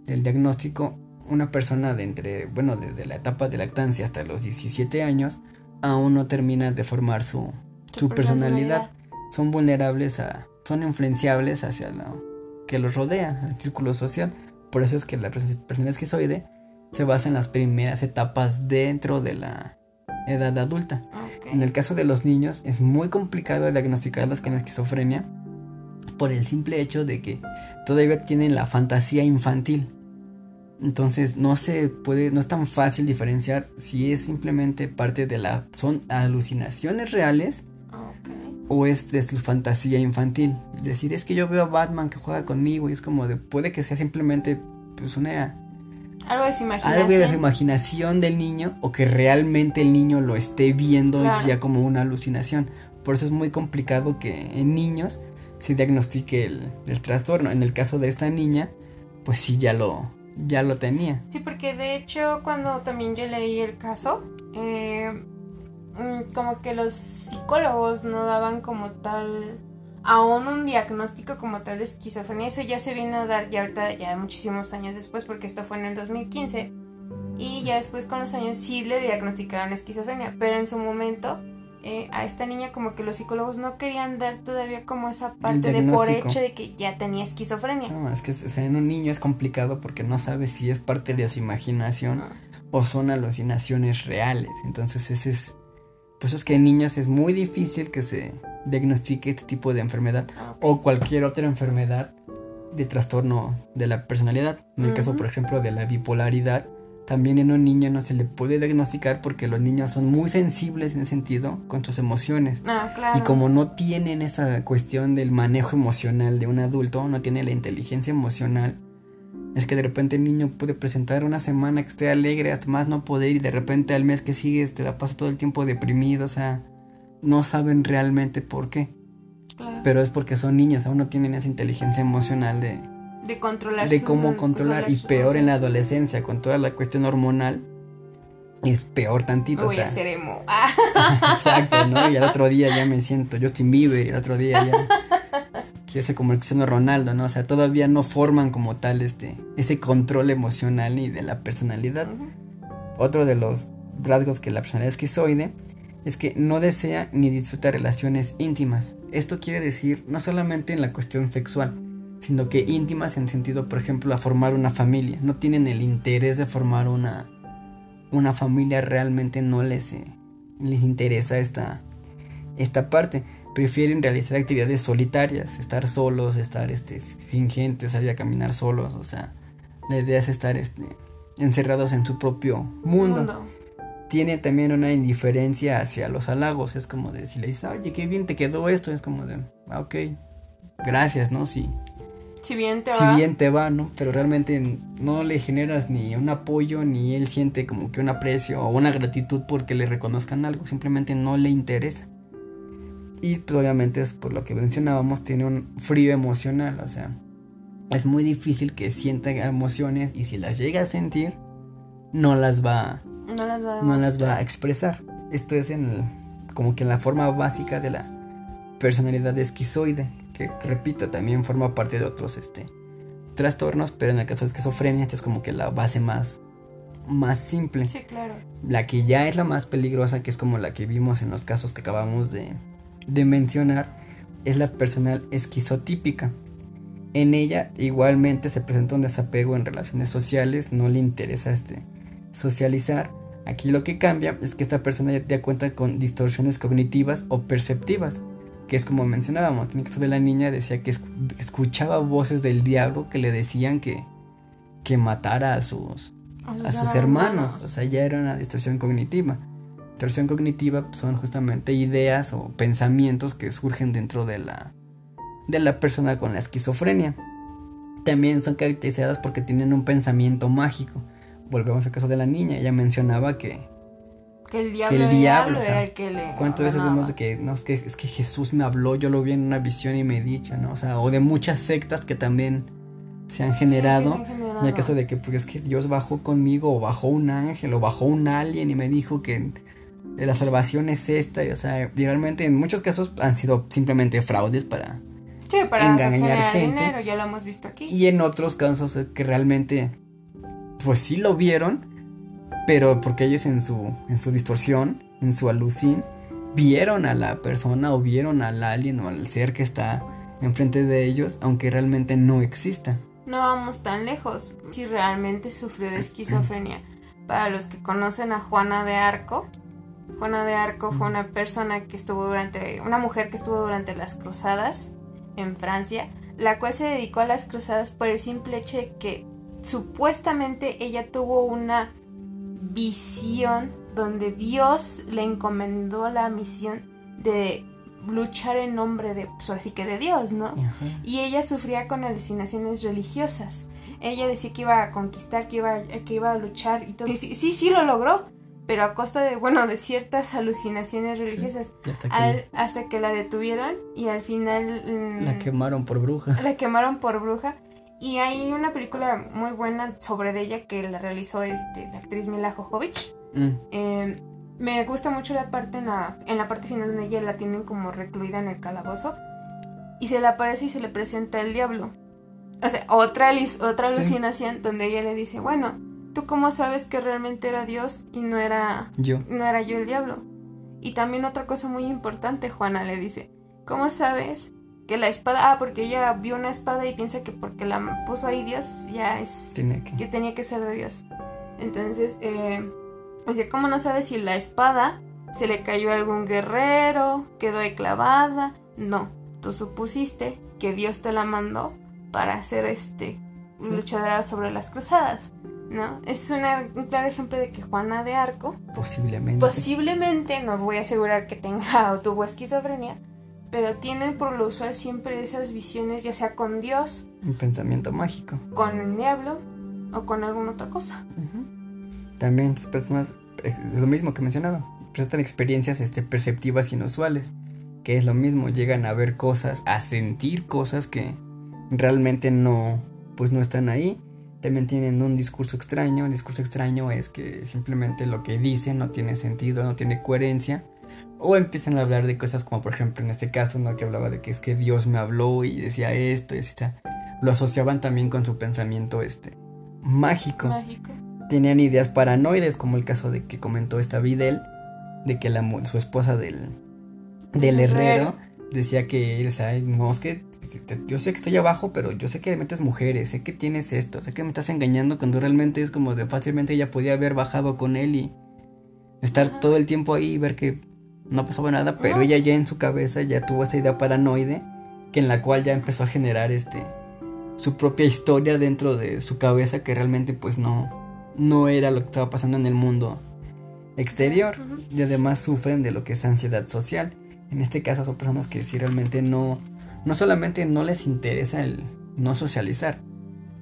Speaker 1: del diagnóstico. Una persona de entre, bueno, desde la etapa de lactancia hasta los 17 años, aún no termina de formar su, su personalidad. Son vulnerables a, son influenciables hacia lo que los rodea, el círculo social. Por eso es que la pers- personalidad esquizoide se basa en las primeras etapas dentro de la edad adulta.
Speaker 2: Ok.
Speaker 1: En el caso de los niños es muy complicado diagnosticarlos con esquizofrenia por el simple hecho de que todavía tienen la fantasía infantil. Entonces no se puede, no es tan fácil diferenciar si es simplemente parte de la, son alucinaciones reales
Speaker 2: Ok.
Speaker 1: o es de su fantasía infantil. Decir es que yo veo a Batman que juega conmigo y es como de, puede que sea simplemente pues una
Speaker 2: Algo de su imaginación.
Speaker 1: algo de su imaginación del niño o que realmente el niño lo esté viendo
Speaker 2: Claro.
Speaker 1: ya como una alucinación. Por eso es muy complicado que en niños se diagnostique el, el trastorno. En el caso de esta niña, pues sí ya lo, ya lo tenía.
Speaker 2: Sí, porque de hecho cuando también yo leí el caso, eh, mm, como que los psicólogos no daban como tal aún un diagnóstico como tal de esquizofrenia. Eso ya se vino a dar ya ahorita, ya muchísimos años después, porque esto fue en el 2015. Y ya después con los años sí le diagnosticaron esquizofrenia, pero en su momento eh, a esta niña como que los psicólogos no querían dar todavía como esa parte de por hecho de que ya tenía esquizofrenia.
Speaker 1: No, es que o sea, en un niño es complicado porque no sabe si es parte de su imaginación
Speaker 2: Ah.
Speaker 1: o son alucinaciones reales. Entonces ese es... Pues es que en niños es muy difícil que se diagnostique este tipo de enfermedad.
Speaker 2: Ah,
Speaker 1: o cualquier otra enfermedad de trastorno de la personalidad. En el caso, por ejemplo, de la bipolaridad, también en un niño no se le puede diagnosticar porque los niños son muy sensibles en ese sentido con sus emociones.
Speaker 2: Ah, claro.
Speaker 1: Y como no tienen esa cuestión del manejo emocional de un adulto, no tiene la inteligencia emocional, es que de repente el niño puede presentar una semana que esté alegre hasta más no poder y de repente al mes que sigue este, la pasa todo el tiempo deprimido, o sea, no saben realmente por qué.
Speaker 2: Claro.
Speaker 1: Pero es porque son niños, aún no tienen esa inteligencia emocional de,
Speaker 2: de controlar
Speaker 1: de cómo controlar. Y
Speaker 2: sus
Speaker 1: peor en la adolescencia, con toda la cuestión hormonal, es peor
Speaker 2: Me
Speaker 1: tantito.
Speaker 2: voy
Speaker 1: o sea,
Speaker 2: a hacer emo. Ah,
Speaker 1: exacto, ¿no? Y al otro día ya me siento Justin Bieber y al otro día ya quiero ser como el Cristiano Ronaldo, ¿no? O sea, todavía no forman como tal este ese control emocional ni de la personalidad.
Speaker 2: ujú.
Speaker 1: Otro de los rasgos que la personalidad esquizoide es que no desea ni disfruta relaciones íntimas. Esto quiere decir no solamente en la cuestión sexual, sino que íntimas en sentido, por ejemplo, a formar una familia. No tienen el interés de formar una, una familia, realmente no les, eh, les interesa esta, esta parte. Prefieren realizar actividades solitarias, estar solos, estar este, sin gente, salir a caminar solos. O sea, la idea es estar este, encerrados en su propio mundo.
Speaker 2: Mundo.
Speaker 1: tiene también una indiferencia hacia los halagos. Es como de si le dices, oye, qué bien te quedó esto, es como de, ah, ok, gracias, ¿no? Sí,
Speaker 2: Si bien te
Speaker 1: si
Speaker 2: va.
Speaker 1: bien te va, ¿no? Pero realmente no le generas ni un apoyo, ni él siente como que un aprecio o una gratitud porque le reconozcan algo, simplemente no le interesa. Y pues obviamente es por lo que mencionábamos, tiene un frío emocional, o sea, es muy difícil que sienta emociones y si las llega a sentir, no las va,
Speaker 2: No las va a
Speaker 1: no las va
Speaker 2: demostrar.
Speaker 1: a expresar. Esto es en el- como que en la forma básica de la personalidad esquizoide, que repito, también forma parte de otros este trastornos, pero en el caso de esquizofrenia esta es como que la base más más simple.
Speaker 2: Sí, claro.
Speaker 1: La que ya es la más peligrosa, que es como la que vimos en los casos que acabamos de, de mencionar, es la personal esquizotípica. En ella igualmente se presenta un desapego en relaciones sociales, no le interesa este socializar. Aquí lo que cambia es que esta persona ya, ya cuenta con distorsiones cognitivas o perceptivas, que es como mencionábamos, en el caso de la niña decía que escu- escuchaba voces del diablo que le decían que, que matara a sus, a sus hermanos. O sea, ya era una distorsión cognitiva. Distorsión cognitiva pues, son justamente ideas o pensamientos que surgen dentro de la, de la persona con la esquizofrenia. También son caracterizadas porque tienen un pensamiento mágico. Volvemos al caso de la niña. Ella mencionaba que
Speaker 2: Que el diablo,
Speaker 1: el
Speaker 2: el
Speaker 1: diablo,
Speaker 2: diablo
Speaker 1: o sea,
Speaker 2: era el que le.
Speaker 1: ¿Cuántas veces vemos de que, no, es que es que Jesús me habló, yo lo vi en una visión y me he dicho, ¿no? O sea, o de muchas sectas que también se han generado.
Speaker 2: Sí.
Speaker 1: En el caso de que, porque es que Dios bajó conmigo, o bajó un ángel, o bajó un alien y me dijo que la salvación es esta, y, o sea, y realmente en muchos casos han sido simplemente fraudes para...
Speaker 2: Sí, para
Speaker 1: engañar gente.
Speaker 2: dinero, ya lo hemos visto aquí.
Speaker 1: Y en otros casos eh, que realmente, pues sí lo vieron, pero porque ellos en su, en su distorsión, en su alucin, vieron a la persona o vieron al alien o al ser que está enfrente de ellos, aunque realmente no exista.
Speaker 2: No vamos tan lejos. Si realmente sufrió de esquizofrenia. Para los que conocen a Juana de Arco, Juana de Arco fue una persona que estuvo durante, una mujer que estuvo durante las cruzadas en Francia, la cual se dedicó a las cruzadas por el simple hecho de que supuestamente ella tuvo una visión donde Dios le encomendó la misión de luchar en nombre de, pues así que de Dios, ¿no?
Speaker 1: Ajá.
Speaker 2: y ella sufría con alucinaciones religiosas. Ella decía que iba a conquistar, que iba, que iba a luchar y todo. Y sí, sí, sí lo logró, pero a costa de, bueno, de ciertas alucinaciones religiosas.
Speaker 1: Y hasta que
Speaker 2: Al- hasta que la detuvieron y al final mm,
Speaker 1: la quemaron por bruja.
Speaker 2: la quemaron por bruja. Y hay una película muy buena sobre ella que la realizó este, la actriz Mila Jovovich.
Speaker 1: Mm,
Speaker 2: Eh, me gusta mucho la parte en la, en la parte final donde ella la tienen como recluida en el calabozo y se le aparece y se le presenta el diablo. O sea, otra, otra
Speaker 1: Sí.
Speaker 2: alucinación donde ella le dice, bueno, ¿tú cómo sabes que realmente era Dios y no era,
Speaker 1: yo.
Speaker 2: no era yo el diablo? Y también otra cosa muy importante, Juana le dice, ¿cómo sabes que la espada, ah, porque ella vio una espada y piensa que porque la puso ahí Dios ya es
Speaker 1: que...
Speaker 2: que tenía que ser de Dios. Entonces, eh, dice, ¿cómo no sabes si la espada se le cayó a algún guerrero, quedó ahí clavada? No, tú supusiste que Dios te la mandó para ser este
Speaker 1: Sí.
Speaker 2: luchadora sobre las cruzadas, ¿no? Es una- un claro ejemplo de que Juana de Arco
Speaker 1: Posiblemente.
Speaker 2: posiblemente, no voy a asegurar que tenga o tuvo esquizofrenia, pero tiene por lo usual siempre esas visiones, ya sea con Dios,
Speaker 1: Un pensamiento mágico.
Speaker 2: con el diablo o con alguna otra cosa.
Speaker 1: También estas personas, eh, lo mismo que mencionaba, presentan experiencias este, perceptivas inusuales, que es lo mismo, llegan a ver cosas, a sentir cosas que realmente no, pues no están ahí. También tienen un discurso extraño, el discurso extraño es que simplemente lo que dicen no tiene sentido, no tiene coherencia. O empiezan a hablar de cosas como por ejemplo en este caso, ¿no? Que hablaba de que es que Dios me habló y decía esto y así, sea, lo asociaban también con su pensamiento este mágico
Speaker 2: Mágico.
Speaker 1: tenían ideas paranoides, como el caso de que comentó esta Videl, de que la, su esposa del, del herrero
Speaker 2: herrero.
Speaker 1: decía que, o sea, no, es que yo sé que estoy abajo, pero yo sé que metes mujeres, sé que tienes esto, sé que me estás engañando cuando realmente es como de fácilmente ella podía haber bajado con él y estar todo el tiempo ahí y ver que no pasaba nada, pero ella ya en su cabeza ya tuvo esa idea paranoide que en la cual ya empezó a generar este su propia historia dentro de su cabeza que realmente pues no no era lo que estaba pasando en el mundo exterior y además sufren de lo que es ansiedad social. En este caso son personas que si realmente no, no solamente no les interesa el no socializar,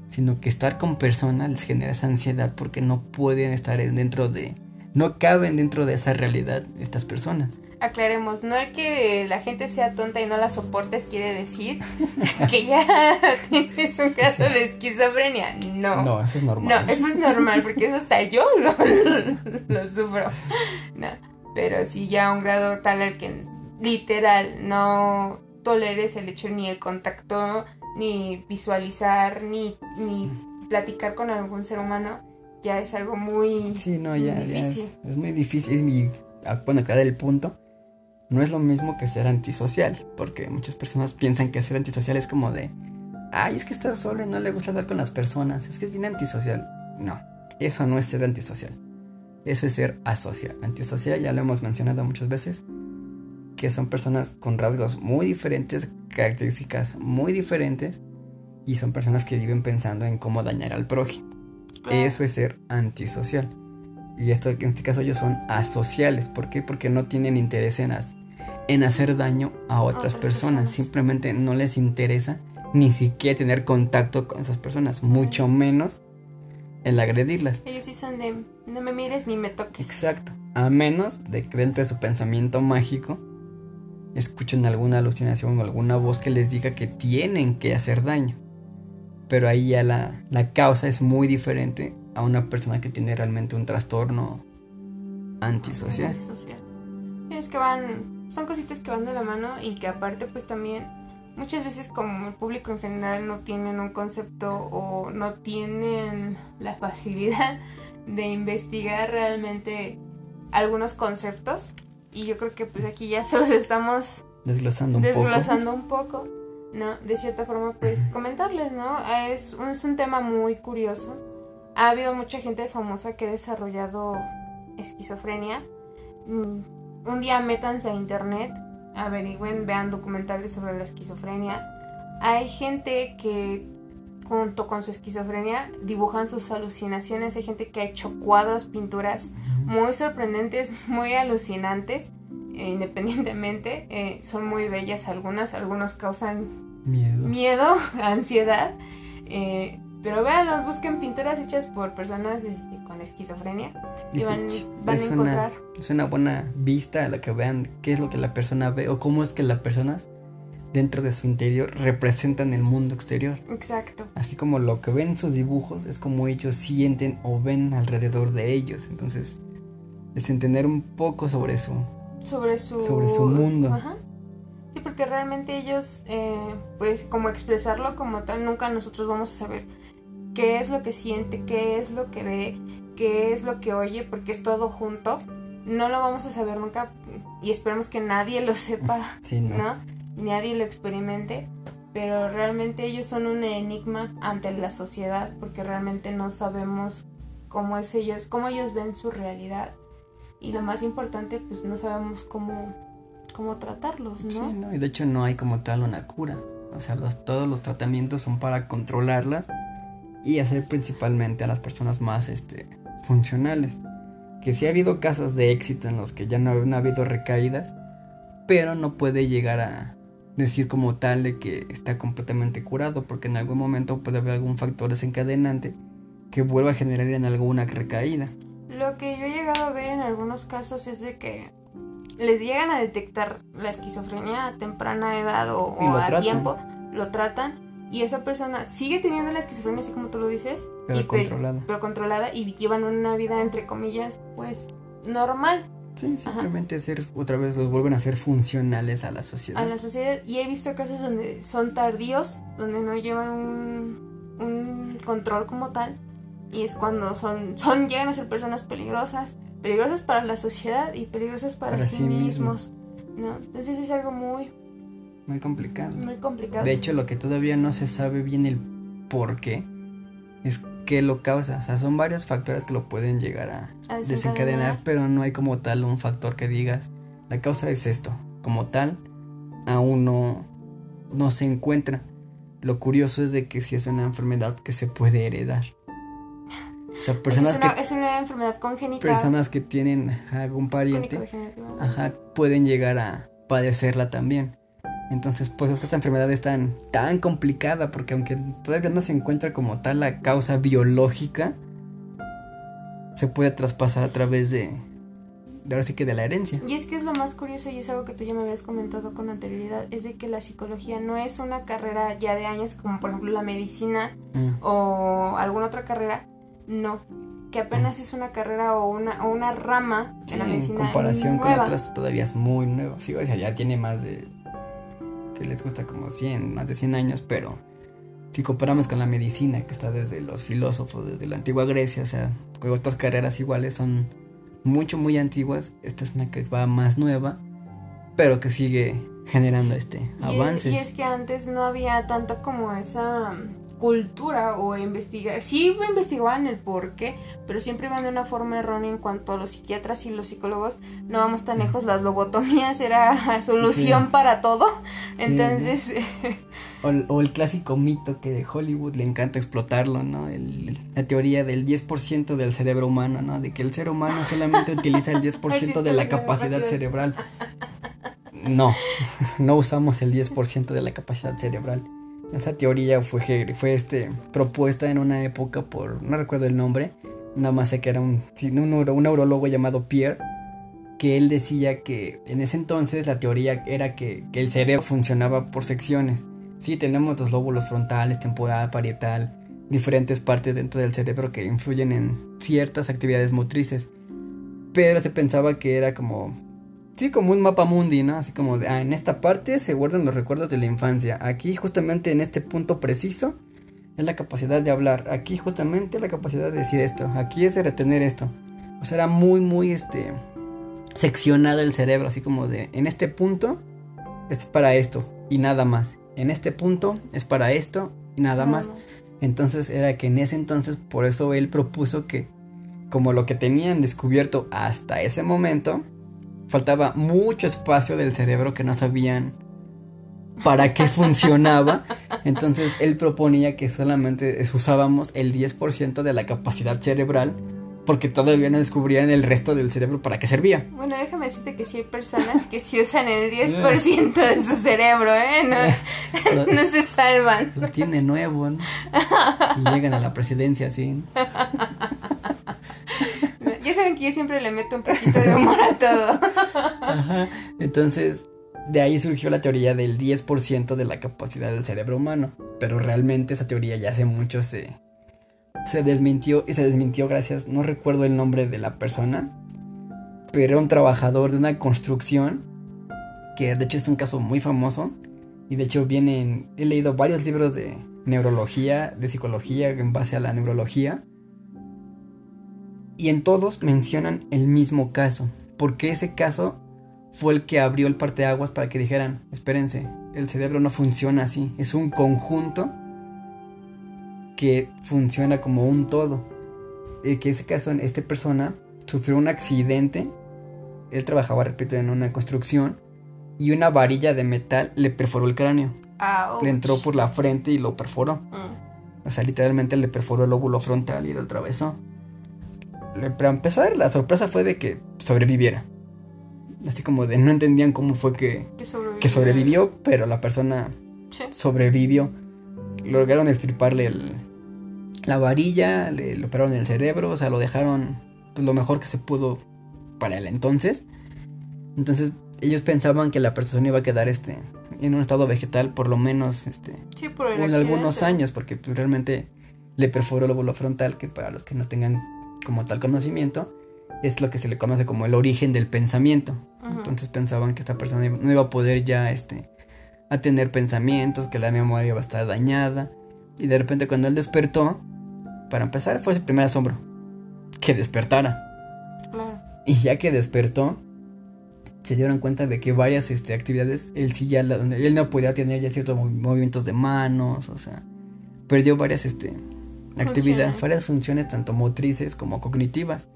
Speaker 1: sino que estar con personas les genera esa ansiedad porque no pueden estar en- dentro de, no caben dentro de esa realidad estas personas.
Speaker 2: Aclaremos, no el que la gente sea tonta y no la soportes quiere decir que ya tienes un caso de esquizofrenia. No.
Speaker 1: No, eso es
Speaker 2: No,
Speaker 1: normal.
Speaker 2: eso es normal, porque eso hasta yo lo, lo sufro. No, pero sí ya a un grado tal al que literal no toleres el hecho ni el contacto, ni visualizar, ni, ni platicar con algún ser humano, ya es algo muy...
Speaker 1: Sí, no, ya, es, es muy difícil. Y ah, bueno, aclarar el punto. No es lo mismo que ser antisocial, porque muchas personas piensan que ser antisocial es como de, ay, es que está solo y no le gusta hablar con las personas, es que es bien antisocial. No, eso no es ser antisocial. Eso es ser asocial. Antisocial ya lo hemos mencionado muchas veces, que son personas con rasgos muy diferentes, características muy diferentes, y son personas que viven pensando en cómo dañar al prójimo. Eso es ser antisocial. Y esto en este caso ellos son asociales. ¿Por qué? Porque no tienen interés en, en hacer daño a otras,
Speaker 2: otras
Speaker 1: personas.
Speaker 2: personas.
Speaker 1: Simplemente no les interesa ni siquiera tener contacto con esas personas. Mucho menos el agredirlas.
Speaker 2: Ellos sí son de no me mires ni me toques.
Speaker 1: Exacto. A menos de que dentro de su pensamiento mágico escuchen alguna alucinación o alguna voz que les diga que tienen que hacer daño. Pero ahí ya la, la causa es muy diferente a una persona que tiene realmente un trastorno antisocial.
Speaker 2: Antisocial. Sí, es que van, son cositas que van de la mano y que aparte pues también muchas veces como el público en general no tienen un concepto o no tienen la facilidad de investigar realmente algunos conceptos y yo creo que pues aquí ya se los estamos
Speaker 1: Desglosando un poco.
Speaker 2: desglosando un poco, ¿no? De cierta forma, pues comentarles, ¿no? Es un, es un tema muy curioso. Ha habido mucha gente famosa que ha desarrollado esquizofrenia. Mm, Un día métanse a internet, averigüen, vean documentales sobre la esquizofrenia. Hay gente que junto con su esquizofrenia dibujan sus alucinaciones. Hay gente que ha hecho cuadros, pinturas muy sorprendentes, muy alucinantes, independientemente. eh, son muy bellas algunas, algunos causan
Speaker 1: Miedo.
Speaker 2: miedo, ansiedad. eh, pero véanlos, busquen pinturas hechas por personas este, con esquizofrenia y van, a
Speaker 1: una-
Speaker 2: encontrar.
Speaker 1: Es una buena vista a la que vean qué es lo que la persona ve o cómo es que las personas dentro de su interior representan el mundo exterior.
Speaker 2: Exacto.
Speaker 1: Así como lo que ven en sus dibujos es como ellos sienten o ven alrededor de ellos. Entonces, es entender un poco sobre eso.
Speaker 2: Sobre su,
Speaker 1: Sobre su mundo.
Speaker 2: Ajá. Sí, porque realmente ellos, eh, pues como expresarlo como tal, nunca nosotros vamos a saber qué es lo que siente, qué es lo que ve, qué es lo que oye, porque es todo junto. No lo vamos a saber nunca y esperemos que nadie lo sepa,
Speaker 1: Sí, ¿no?
Speaker 2: ¿no? Nadie lo experimente, pero realmente ellos son un enigma ante la sociedad porque realmente no sabemos cómo es ellos, cómo ellos ven su realidad. Y lo más importante, pues no sabemos cómo, cómo tratarlos, ¿no?
Speaker 1: Sí, ¿no? Y de hecho no hay como tal una cura. O sea, los, todos los tratamientos son para controlarlas y hacer principalmente a las personas más este, funcionales. Que sí ha habido casos de éxito en los que ya no, no ha habido recaídas, pero no puede llegar a decir como tal de que está completamente curado, porque en algún momento puede haber algún factor desencadenante que vuelva a generar en alguna recaída.
Speaker 2: Lo que yo he llegado a ver en algunos casos es de que les llegan a detectar la esquizofrenia a temprana edad o, a
Speaker 1: tratan.
Speaker 2: tiempo, lo tratan y esa persona sigue teniendo la esquizofrenia así como tú lo dices,
Speaker 1: Pero
Speaker 2: y pe-
Speaker 1: controlada.
Speaker 2: pero controlada y llevan una vida entre comillas pues normal
Speaker 1: Sí, simplemente ser, otra vez los vuelven a ser funcionales a la sociedad.
Speaker 2: a la sociedad y he visto casos donde son tardíos, donde no llevan un, un control como tal y es cuando son, son llegan a ser personas peligrosas, peligrosas para la sociedad y peligrosas para,
Speaker 1: Para
Speaker 2: sí,
Speaker 1: sí
Speaker 2: mismos, ¿no? Entonces es algo muy,
Speaker 1: Muy complicado.
Speaker 2: muy complicado.
Speaker 1: De hecho, lo que todavía no se sabe bien el por qué es qué lo causa. O sea, son varios factores que lo pueden llegar a
Speaker 2: A
Speaker 1: desencadenar,
Speaker 2: desencadenar.
Speaker 1: pero no hay como tal un factor que digas, la causa es esto. Como tal, aún no, no se encuentra. Lo curioso es de que si es una enfermedad que se puede heredar. O sea, personas
Speaker 2: es, una,
Speaker 1: que
Speaker 2: es una enfermedad congénita.
Speaker 1: personas que tienen algún pariente ajá, pueden llegar a padecerla también. Entonces, pues es que esta enfermedad es tan, tan complicada porque aunque todavía no se encuentra como tal la causa biológica, se puede traspasar a través de, de ahora sí que de la herencia.
Speaker 2: Y es que es lo más curioso y es algo que tú ya me habías comentado con anterioridad, es de que la psicología no es una carrera ya de años como por ejemplo la medicina
Speaker 1: Mm.
Speaker 2: o alguna otra carrera, no, que apenas es una carrera o una, o una rama
Speaker 1: Sí,
Speaker 2: de la
Speaker 1: en
Speaker 2: medicina
Speaker 1: comparación con
Speaker 2: nueva.
Speaker 1: otras todavía es muy nuevo. Sí, o sea, ya tiene más de que les gusta como 100, más de 100 años, pero si comparamos con la medicina que está desde los filósofos, desde la antigua Grecia, o sea, otras carreras iguales son mucho muy antiguas, esta es una que va más nueva, pero que sigue generando este avances.
Speaker 2: Y es que antes no había tanto como esa mm, cultura o investigar. Sí investigaban el por qué, pero siempre iban de una forma errónea en cuanto a los psiquiatras y los psicólogos. No vamos tan lejos, las lobotomías era solución
Speaker 1: Sí.
Speaker 2: para todo.
Speaker 1: Sí,
Speaker 2: Entonces,
Speaker 1: O, el- o el clásico mito que de Hollywood le encanta explotarlo, ¿no? El- la teoría del 10% del cerebro humano, ¿no? De que el ser humano solamente utiliza el 10% de la capacidad cerebral. No, no usamos el 10% de la capacidad cerebral. Esa teoría fue, fue este, propuesta en una época por, no recuerdo el nombre, nada más sé que era un, un, un neurólogo llamado Pierre, que él decía que en ese entonces la teoría era que, que el cerebro funcionaba por secciones. Sí, tenemos los lóbulos frontales, temporal, parietal, diferentes partes dentro del cerebro que influyen en ciertas actividades motrices. Pero se pensaba que era como, sí, como un mapa mundi, ¿no? Así como, de, ah, en esta parte se guardan los recuerdos de la infancia. Aquí, justamente en este punto preciso, es la capacidad de hablar. Aquí, justamente, la capacidad de decir esto. Aquí es de retener esto. O sea, era muy, muy, este, seccionado el cerebro, así como de, en este punto es para esto y nada más. En este punto es para esto y nada más. Entonces era que en ese entonces, por eso él propuso que, como lo que tenían descubierto hasta ese momento, faltaba mucho espacio del cerebro que no sabían para qué funcionaba. Entonces él proponía que solamente usábamos el 10% de la capacidad cerebral porque todavía no descubrían el resto del cerebro para qué servía.
Speaker 2: Bueno, déjame decirte que sí hay personas que sí usan el 10% de su cerebro, ¿eh? No,
Speaker 1: Lo,
Speaker 2: no se salvan.
Speaker 1: lo tiene nuevo, ¿no? Y llegan a la presidencia así.
Speaker 2: Ya saben que yo siempre le meto un poquito de humor a todo.
Speaker 1: Ajá. Entonces, de ahí surgió la teoría del 10% de la capacidad del cerebro humano. Pero realmente esa teoría ya hace mucho se, se desmintió. Y se desmintió gracias, no recuerdo el nombre de la persona. Pero era un trabajador de una construcción. Que de hecho es un caso muy famoso. Y de hecho vienen, he leído varios libros de neurología, de psicología en base a la neurología. Y en todos mencionan el mismo caso. Porque ese caso fue el que abrió el parteaguas para que dijeran, espérense, el cerebro no funciona así, es un conjunto que funciona como un todo. Y que ese caso, esta persona sufrió un accidente, él trabajaba, repito, en una construcción, y una varilla de metal le perforó el cráneo,
Speaker 2: Ouch.
Speaker 1: le entró por la frente y lo perforó.
Speaker 2: Mm.
Speaker 1: O sea, literalmente le perforó el lóbulo frontal y lo atravesó. Para empezar, la sorpresa fue de que sobreviviera. Así como de no entendían cómo fue que,
Speaker 2: Que sobrevivió.
Speaker 1: que sobrevivió, pero la persona
Speaker 2: Sí.
Speaker 1: sobrevivió. Lograron extirparle el- la varilla, le, le operaron el cerebro, o sea, lo dejaron pues, lo mejor que se pudo para el entonces. Entonces, ellos pensaban que la persona iba a quedar este, en un estado vegetal por lo menos este,
Speaker 2: Sí, por el
Speaker 1: en algunos
Speaker 2: accidente.
Speaker 1: años, porque pues, realmente le perforó el lóbulo frontal, que para los que no tengan como tal conocimiento, es lo que se le conoce como el origen del pensamiento. Entonces pensaban que esta persona no iba a poder ya este, a tener pensamientos, que la memoria iba a estar dañada. Y de repente cuando él despertó, para empezar fue su primer asombro, que despertara. Y ya que despertó, se dieron cuenta de que varias este, actividades, él sí ya, la- él no podía tener ya ciertos movi- movimientos de manos, o sea, perdió varias este,
Speaker 2: Funciones.
Speaker 1: varias funciones, tanto motrices como cognitivas.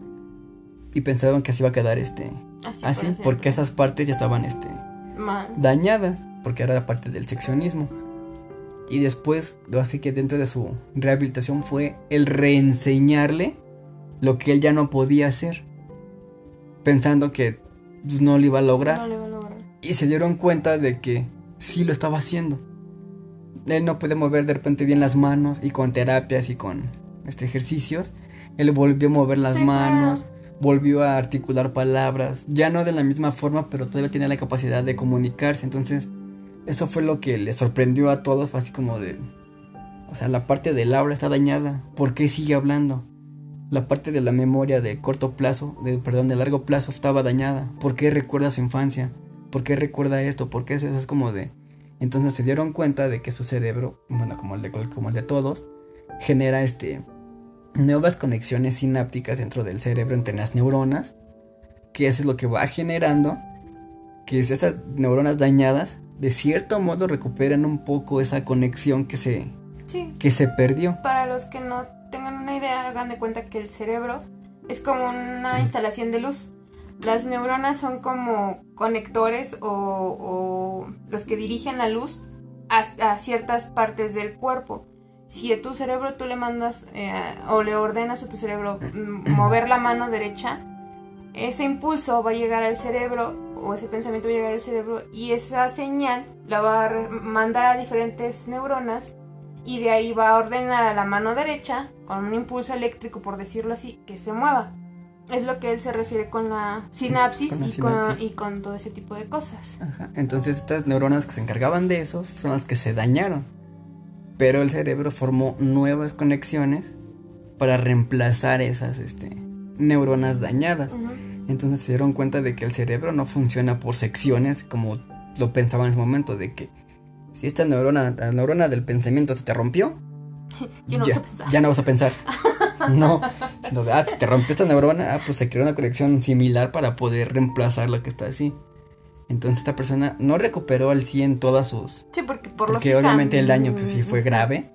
Speaker 1: Y pensaban que así iba a quedar este,
Speaker 2: Así,
Speaker 1: así,
Speaker 2: para
Speaker 1: porque esas partes ya estaban este,
Speaker 2: Mal.
Speaker 1: dañadas, porque era la parte del seccionismo. Y después, así que dentro de su rehabilitación fue el reenseñarle lo que él ya no podía hacer, pensando que pues, no lo iba a lograr.
Speaker 2: No le va a lograr.
Speaker 1: Y se dieron cuenta de que sí lo estaba haciendo. Él no podía mover de repente bien las manos y con terapias y con este, ejercicios, él volvió a mover las
Speaker 2: Sí,
Speaker 1: manos, volvió a articular palabras, ya no de la misma forma, pero todavía tenía la capacidad de comunicarse. Entonces, eso fue lo que le sorprendió a todos, fue así como de... O sea, la parte del habla está dañada, ¿por qué sigue hablando? La parte de la memoria de corto plazo, de, perdón, de largo plazo estaba dañada. ¿Por qué recuerda su infancia? ¿Por qué recuerda esto? ¿Por qué eso? Eso es como de... Entonces se dieron cuenta de que su cerebro, bueno, como el de, como el de todos, genera este nuevas conexiones sinápticas dentro del cerebro entre las neuronas, que eso es lo que va generando que esas neuronas dañadas de cierto modo recuperen un poco esa conexión que se
Speaker 2: Sí.
Speaker 1: que se perdió.
Speaker 2: Para los que no tengan una idea, hagan de cuenta que el cerebro es como una instalación de luz. Las neuronas son como conectores o, los que dirigen la luz a, ciertas partes del cuerpo. Si a tu cerebro tú le mandas eh, o le ordenas a tu cerebro mm, mover la mano derecha, ese impulso va a llegar al cerebro o ese pensamiento va a llegar al cerebro y esa señal la va a mandar a diferentes neuronas y de ahí va a ordenar a la mano derecha con un impulso eléctrico, por decirlo así, que se mueva. Es lo que él se refiere con la sinapsis,
Speaker 1: Con la
Speaker 2: y, Con,
Speaker 1: sinapsis.
Speaker 2: y con todo ese tipo de cosas.
Speaker 1: Ajá, Entonces estas neuronas que se encargaban de eso son las que se dañaron. Pero el cerebro formó nuevas conexiones para reemplazar esas este, neuronas dañadas. Entonces se dieron cuenta de que el cerebro no funciona por secciones como lo pensaban en ese momento, de que si esta neurona, la neurona del pensamiento se te rompió,
Speaker 2: Ya no vas a pensar.
Speaker 1: ya no vas a pensar. No, sino de, ah, si te rompió esta neurona, ah, pues se creó una conexión similar para poder reemplazar lo que está así. Entonces esta persona no recuperó al 100 todas sus...
Speaker 2: Sí, porque por
Speaker 1: Porque
Speaker 2: lógica,
Speaker 1: obviamente el daño pues sí fue
Speaker 2: mm,
Speaker 1: grave,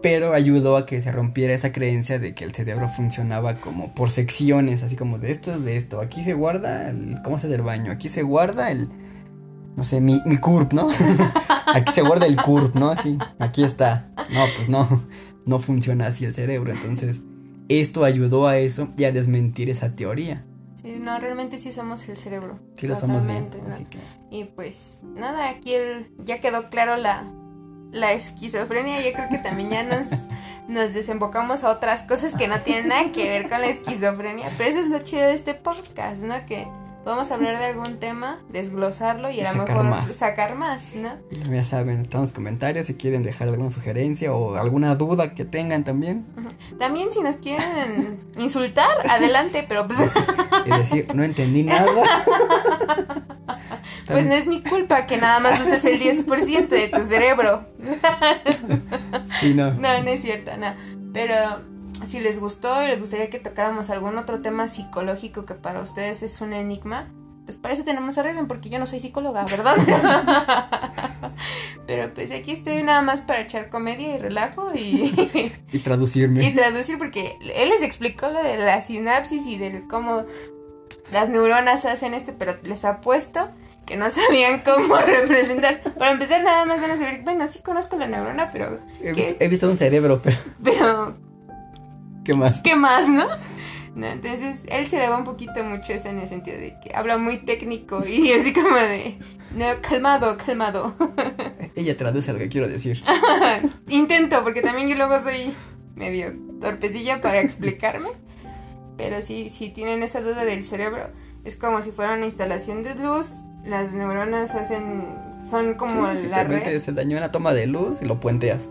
Speaker 1: pero ayudó a que se rompiera esa creencia de que el cerebro funcionaba como por secciones, así como de esto es de esto. Aquí se guarda el cómo hacer el baño, aquí se guarda el no sé, mi, mi curb, ¿no? aquí se guarda el curb, ¿no? Aquí, aquí está. No, pues no, no funciona así el cerebro. Entonces, esto ayudó a eso y a desmentir esa teoría.
Speaker 2: Sí, no, realmente sí somos el cerebro.
Speaker 1: Sí lo somos bien.
Speaker 2: ¿no?
Speaker 1: Así que,
Speaker 2: Y pues nada, aquí el- ya quedó claro la, la esquizofrenia. Yo creo que también ya nos, nos desembocamos a otras cosas que no tienen nada que ver con la esquizofrenia. Pero eso es lo chido de este podcast, ¿no? Que podemos hablar de algún tema, desglosarlo y
Speaker 1: Y
Speaker 2: a lo mejor
Speaker 1: más.
Speaker 2: sacar más, ¿no?
Speaker 1: ya saben, están los comentarios si quieren dejar alguna sugerencia o alguna duda que tengan también.
Speaker 2: También si nos quieren insultar, adelante, pero pues,
Speaker 1: Y decir, no entendí nada.
Speaker 2: pues no es mi culpa que nada más uses el 10% de tu cerebro.
Speaker 1: Sí, no.
Speaker 2: No, no es cierto, no. Pero si les gustó y les gustaría que tocáramos algún otro tema psicológico que para ustedes es un enigma, pues para eso tenemos a Regan, porque yo no soy psicóloga, ¿verdad? Pero pues aquí estoy nada más para echar comedia y relajo y,
Speaker 1: Y
Speaker 2: y
Speaker 1: traducirme.
Speaker 2: traducir, porque él les explicó lo de la sinapsis y del cómo las neuronas hacen esto, pero les apuesto que no sabían cómo representar. Para empezar, nada más van a saber, bueno, sí conozco la neurona, pero,
Speaker 1: He visto, he visto un cerebro, pero
Speaker 2: pero
Speaker 1: ¿qué más?
Speaker 2: ¿qué más, no? No, Entonces, él se le va un poquito mucho eso en el sentido de que habla muy técnico y así como de, no, calmado, calmado.
Speaker 1: Ella traduce lo que quiero decir.
Speaker 2: Intento, porque también yo luego soy medio torpecilla para explicarme. Pero sí, si tienen esa duda del cerebro, es como si fuera una instalación de luz. Las neuronas hacen, son como
Speaker 1: Sí,
Speaker 2: la red.
Speaker 1: se dañó una toma de luz y lo puenteas.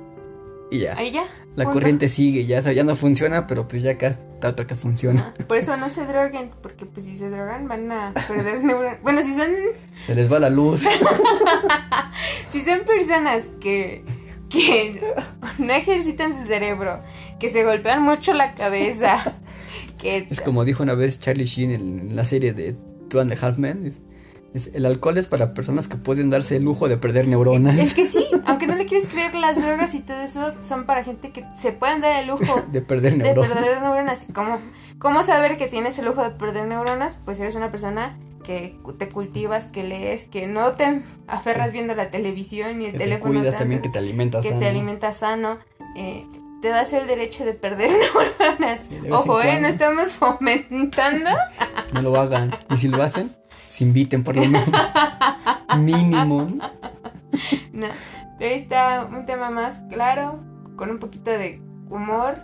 Speaker 1: Y ya.
Speaker 2: Ahí ya.
Speaker 1: La
Speaker 2: punto.
Speaker 1: corriente sigue, ya, ya no funciona, pero pues ya acá está otra que funciona.
Speaker 2: Por eso no se droguen, porque pues si se drogan van a perder neuronas. Bueno, si son
Speaker 1: Se les va la luz.
Speaker 2: Si son personas que, que no ejercitan su cerebro, que se golpean mucho la cabeza, que...
Speaker 1: Es como dijo una vez Charlie Sheen en la serie de Two and a Half Men. El alcohol es para personas que pueden darse el lujo de perder neuronas.
Speaker 2: Es que sí, aunque no le quieres creer, las drogas y todo eso son para gente que se pueden dar el lujo
Speaker 1: de perder
Speaker 2: de
Speaker 1: neuronas.
Speaker 2: perder neuronas. ¿Cómo, ¿Cómo saber que tienes el lujo de perder neuronas? Pues eres una persona que te cultivas, que lees, que no te aferras viendo la televisión ni el
Speaker 1: Que te
Speaker 2: teléfono.
Speaker 1: cuidas
Speaker 2: tanto.
Speaker 1: también, que te alimentas
Speaker 2: que
Speaker 1: sano.
Speaker 2: te alimenta sano. eh, te das el derecho de perder neuronas.
Speaker 1: Sí, de
Speaker 2: Ojo, eh, no estamos fomentando.
Speaker 1: No lo hagan. Y si lo hacen, inviten por lo menos. Mínimo.
Speaker 2: pero ahí está un tema más claro, con un poquito de humor.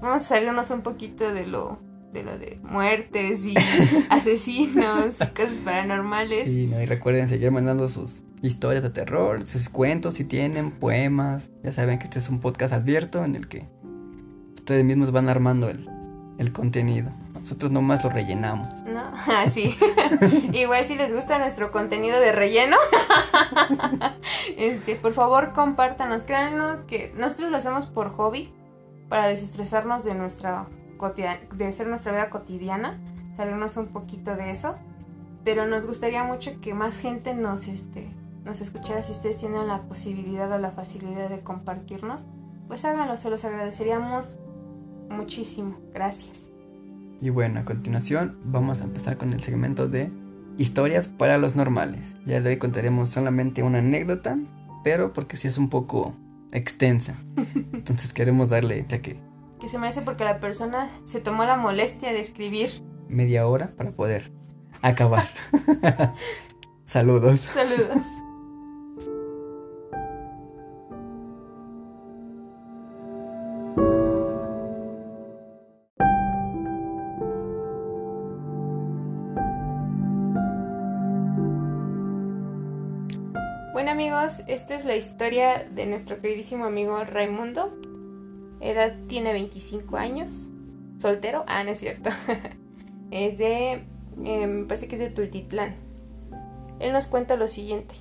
Speaker 2: Vamos a salirnos un poquito de lo de lo de muertes y asesinos y cosas paranormales.
Speaker 1: Sí, no, y recuerden seguir mandando sus historias de terror, sus cuentos si tienen, poemas. Ya saben que este es un podcast abierto en el que ustedes mismos van armando el, el contenido. Nosotros nomás lo rellenamos.
Speaker 2: ¿No? Así. Igual si les gusta nuestro contenido de relleno, este, por favor compártanos, créanos que nosotros lo hacemos por hobby, para desestresarnos de nuestra de hacer nuestra vida cotidiana, salirnos un poquito de eso, pero nos gustaría mucho que más gente nos este nos escuchara si ustedes tienen la posibilidad o la facilidad de compartirnos, pues háganlo, se los agradeceríamos muchísimo. Gracias.
Speaker 1: Y bueno, a continuación vamos a empezar con el segmento de historias para los normales. Ya de hoy contaremos solamente una anécdota, pero porque sí es un poco extensa. Entonces queremos darle, ya que
Speaker 2: Que se merece porque la persona se tomó la molestia de escribir.
Speaker 1: media hora para poder acabar. Saludos.
Speaker 2: Saludos. Esta es la historia de nuestro queridísimo amigo Raimundo. Edad tiene 25 años. Soltero. Ah, no es cierto. es de... eh, me parece que es de Tultitlán. Él nos cuenta lo siguiente.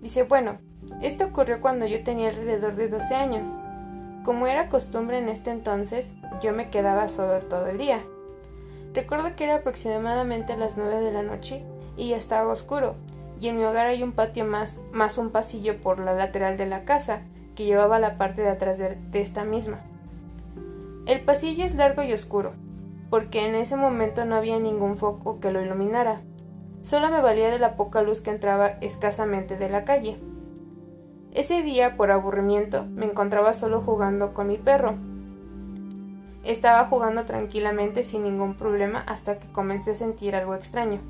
Speaker 2: Dice, bueno, esto ocurrió cuando yo tenía alrededor de 12 años. Como era costumbre en este entonces, yo me quedaba solo todo el día. Recuerdo que era aproximadamente las 9 de la noche y ya estaba oscuro, y en mi hogar hay un patio más, más un pasillo por la lateral de la casa, que llevaba la parte de atrás de, esta misma. El pasillo es largo y oscuro, porque en ese momento no había ningún foco que lo iluminara. Solo me valía de la poca luz que entraba escasamente de la calle. Ese día, por aburrimiento, me encontraba solo jugando con mi perro. Estaba jugando tranquilamente sin ningún problema hasta que comencé a sentir algo extraño.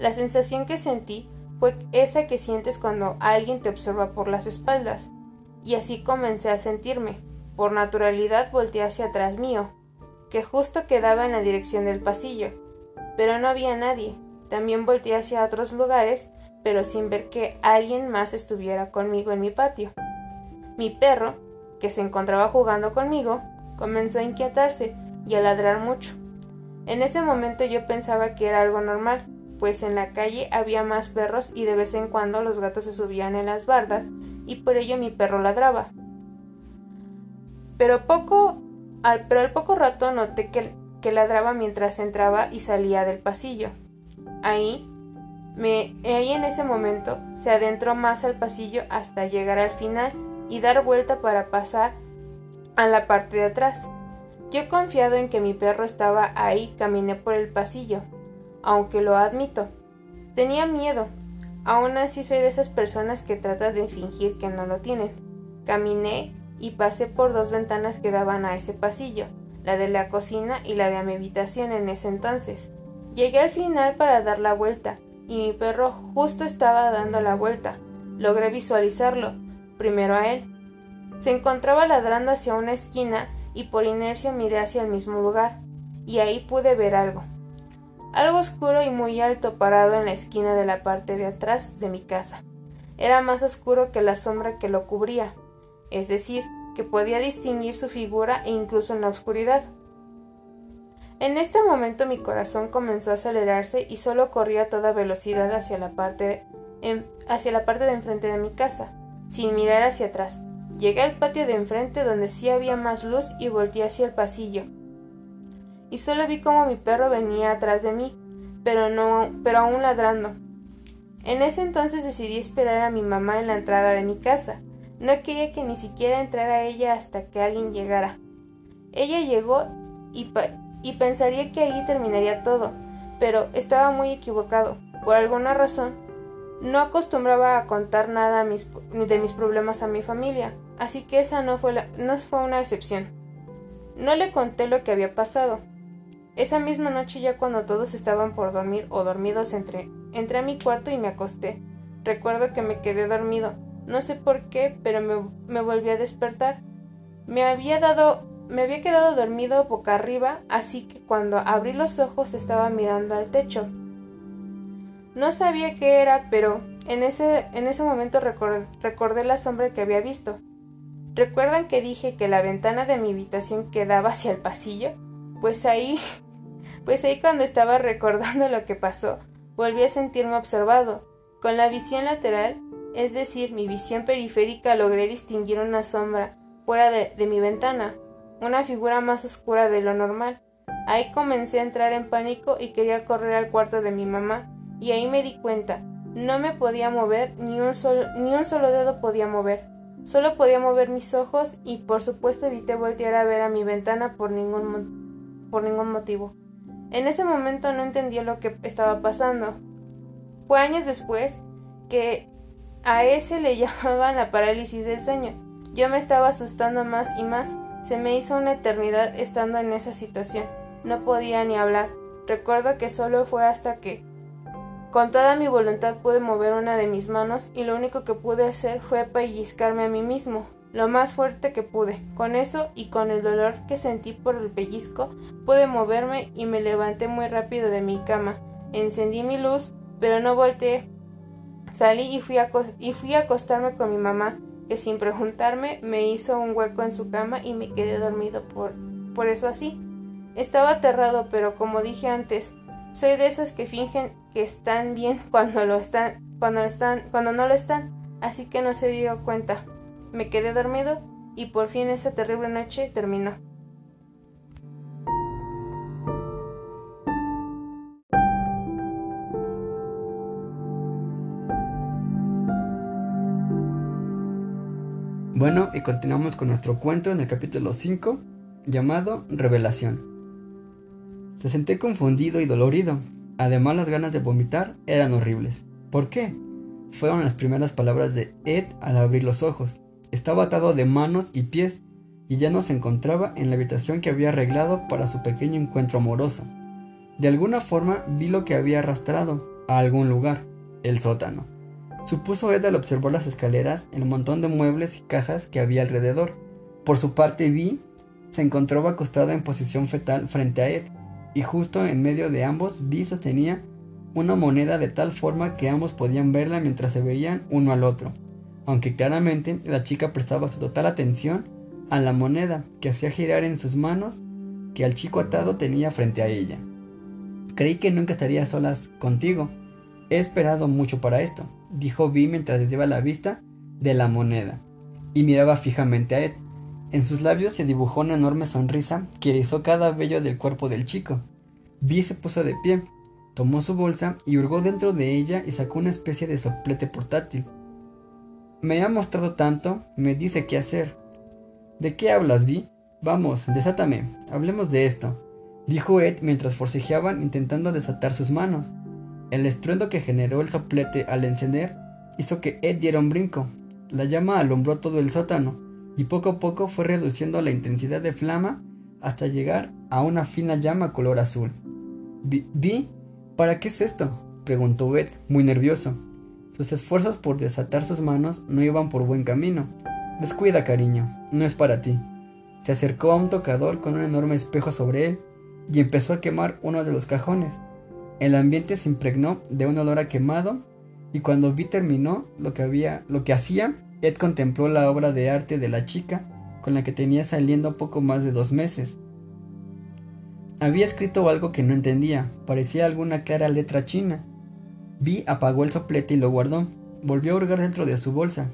Speaker 2: La sensación que sentí fue esa que sientes cuando alguien te observa por las espaldas, y así comencé a sentirme. Por naturalidad volteé hacia atrás mío, que justo quedaba en la dirección del pasillo, pero no había nadie. También volteé hacia otros lugares, pero sin ver que alguien más estuviera conmigo en mi patio. Mi perro, que se encontraba jugando conmigo, comenzó a inquietarse y a ladrar mucho. En ese momento yo pensaba que era algo normal, pues en la calle había más perros y de vez en cuando los gatos se subían en las bardas y por ello mi perro ladraba. Pero poco al, pero al poco rato noté que, ladraba mientras entraba y salía del pasillo. Ahí, me, ahí en ese momento se adentró más al pasillo hasta llegar al final y dar vuelta para pasar a la parte de atrás. Yo confiado en que mi perro estaba ahí, caminé por el pasillo, aunque lo admito. Tenía miedo. Aún así soy de esas personas que tratan de fingir que no lo tienen. Caminé y pasé por dos ventanas que daban a ese pasillo, la de la cocina y la de mi habitación en ese entonces. Llegué al final para dar la vuelta, y mi perro justo estaba dando la vuelta. Logré visualizarlo, primero a él. Se encontraba ladrando hacia una esquina y por inercia miré hacia el mismo lugar, y ahí pude ver algo. Algo oscuro y muy alto parado en la esquina de la parte de atrás de mi casa. Era más oscuro que la sombra que lo cubría, es decir, que podía distinguir su figura e incluso en la oscuridad. En este momento mi corazón comenzó a acelerarse y solo corría a toda velocidad hacia la parte, hacia la parte de enfrente de mi casa, sin mirar hacia atrás. Llegué al patio de enfrente donde sí había más luz y volteé hacia el pasillo. Y solo vi como mi perro venía atrás de mí, pero no, pero aún ladrando. En ese entonces decidí esperar a mi mamá en la entrada de mi casa. No quería que ni siquiera entrara ella hasta que alguien llegara. Ella llegó y, y pensaría que ahí terminaría todo, pero estaba muy equivocado. Por alguna razón, No acostumbraba a contar nada a de mis problemas a mi familia, así que esa no fue, la- no fue una excepción. No le conté lo que había pasado. Esa misma noche ya cuando todos estaban por dormir o dormidos entré, entré a mi cuarto y me acosté. Recuerdo que me quedé dormido. No sé por qué, pero me, me volví a despertar. Me había dado, me había quedado dormido boca arriba, así que cuando abrí los ojos estaba mirando al techo. No sabía qué era, pero en ese, en ese momento recor- recordé la sombra que había visto. ¿Recuerdan que dije que la ventana de mi habitación quedaba hacia el pasillo? Pues ahí, pues ahí cuando estaba recordando lo que pasó, volví a sentirme observado. Con la visión lateral, es decir, mi visión periférica, logré distinguir una sombra fuera de, mi ventana, una figura más oscura de lo normal. Ahí comencé a entrar en pánico y quería correr al cuarto de mi mamá, y ahí me di cuenta, no me podía mover, ni un solo, ni un solo dedo podía mover. Solo podía mover mis ojos y por supuesto evité voltear a ver a mi ventana por ningún, por ningún motivo. En ese momento no entendía lo que estaba pasando. Fue años después que a ese le llamaban la parálisis del sueño. Yo me estaba asustando más y más. Se me hizo una eternidad estando en esa situación. No podía ni hablar. Recuerdo que solo fue hasta que con toda mi voluntad pude mover una de mis manos y lo único que pude hacer fue pellizcarme a mí mismo, lo más fuerte que pude. Con eso y con el dolor que sentí por el pellizco, pude moverme y me levanté muy rápido de mi cama. Encendí mi luz, pero no volteé. Salí y fui a, y fui a acostarme con mi mamá, que sin preguntarme me hizo un hueco en su cama y me quedé dormido por, por eso así. Estaba aterrado, pero como dije antes, soy de esas que fingen que están bien cuando lo están, cuando están, cuando no lo están, así que no se dio cuenta. Me quedé dormido y por fin esa terrible noche terminó.
Speaker 1: Bueno, y continuamos con nuestro cuento en el capítulo 5, llamado Revelación. Se senté confundido y dolorido. Además, las ganas de vomitar eran horribles. ¿Por qué? Fueron las primeras palabras de Ed al abrir los ojos. Estaba atado de manos y pies y ya no se encontraba en la habitación que había arreglado para su pequeño encuentro amoroso. De alguna forma vi lo que había arrastrado a algún lugar, el sótano. Supuso Ed al observar las escaleras, el montón de muebles y cajas que había alrededor. Por su parte, Vi se encontraba acostada en posición fetal frente a Ed, y justo en medio de ambos, Vi sostenía una moneda de tal forma que ambos podían verla mientras se veían uno al otro, aunque claramente la chica prestaba su total atención a la moneda que hacía girar en sus manos que el chico atado tenía frente a ella. Creí que nunca estaría solas contigo. He esperado mucho para esto, dijo Vi mientras desviaba la vista de la moneda y miraba fijamente a Ed. En sus labios se dibujó una enorme sonrisa que erizó cada vello del cuerpo del chico. Vi se puso de pie, tomó su bolsa y hurgó dentro de ella y sacó una especie de soplete portátil. Me ha mostrado tanto, me dice qué hacer. ¿De qué hablas, Vi? Vamos, desátame, hablemos de esto, dijo Ed mientras forcejeaban intentando desatar sus manos. El estruendo que generó el soplete al encender hizo que Ed diera un brinco. La llama alumbró todo el sótano y poco a poco fue reduciendo la intensidad de flama hasta llegar a una fina llama color azul. Vi, ¿para qué es esto? preguntó Ed, muy nervioso. Sus esfuerzos por desatar sus manos no iban por buen camino. Descuida, cariño, no es para ti. Se acercó a un tocador con un enorme espejo sobre él y empezó a quemar uno de los cajones. El ambiente se impregnó de un olor a quemado y cuando Vi terminó lo que había, lo que hacía, Ed contempló la obra de arte de la chica con la que tenía saliendo poco más de dos meses. Había escrito algo que no entendía, parecía alguna clara letra china. Vi apagó el soplete y lo guardó. Volvió a hurgar dentro de su bolsa.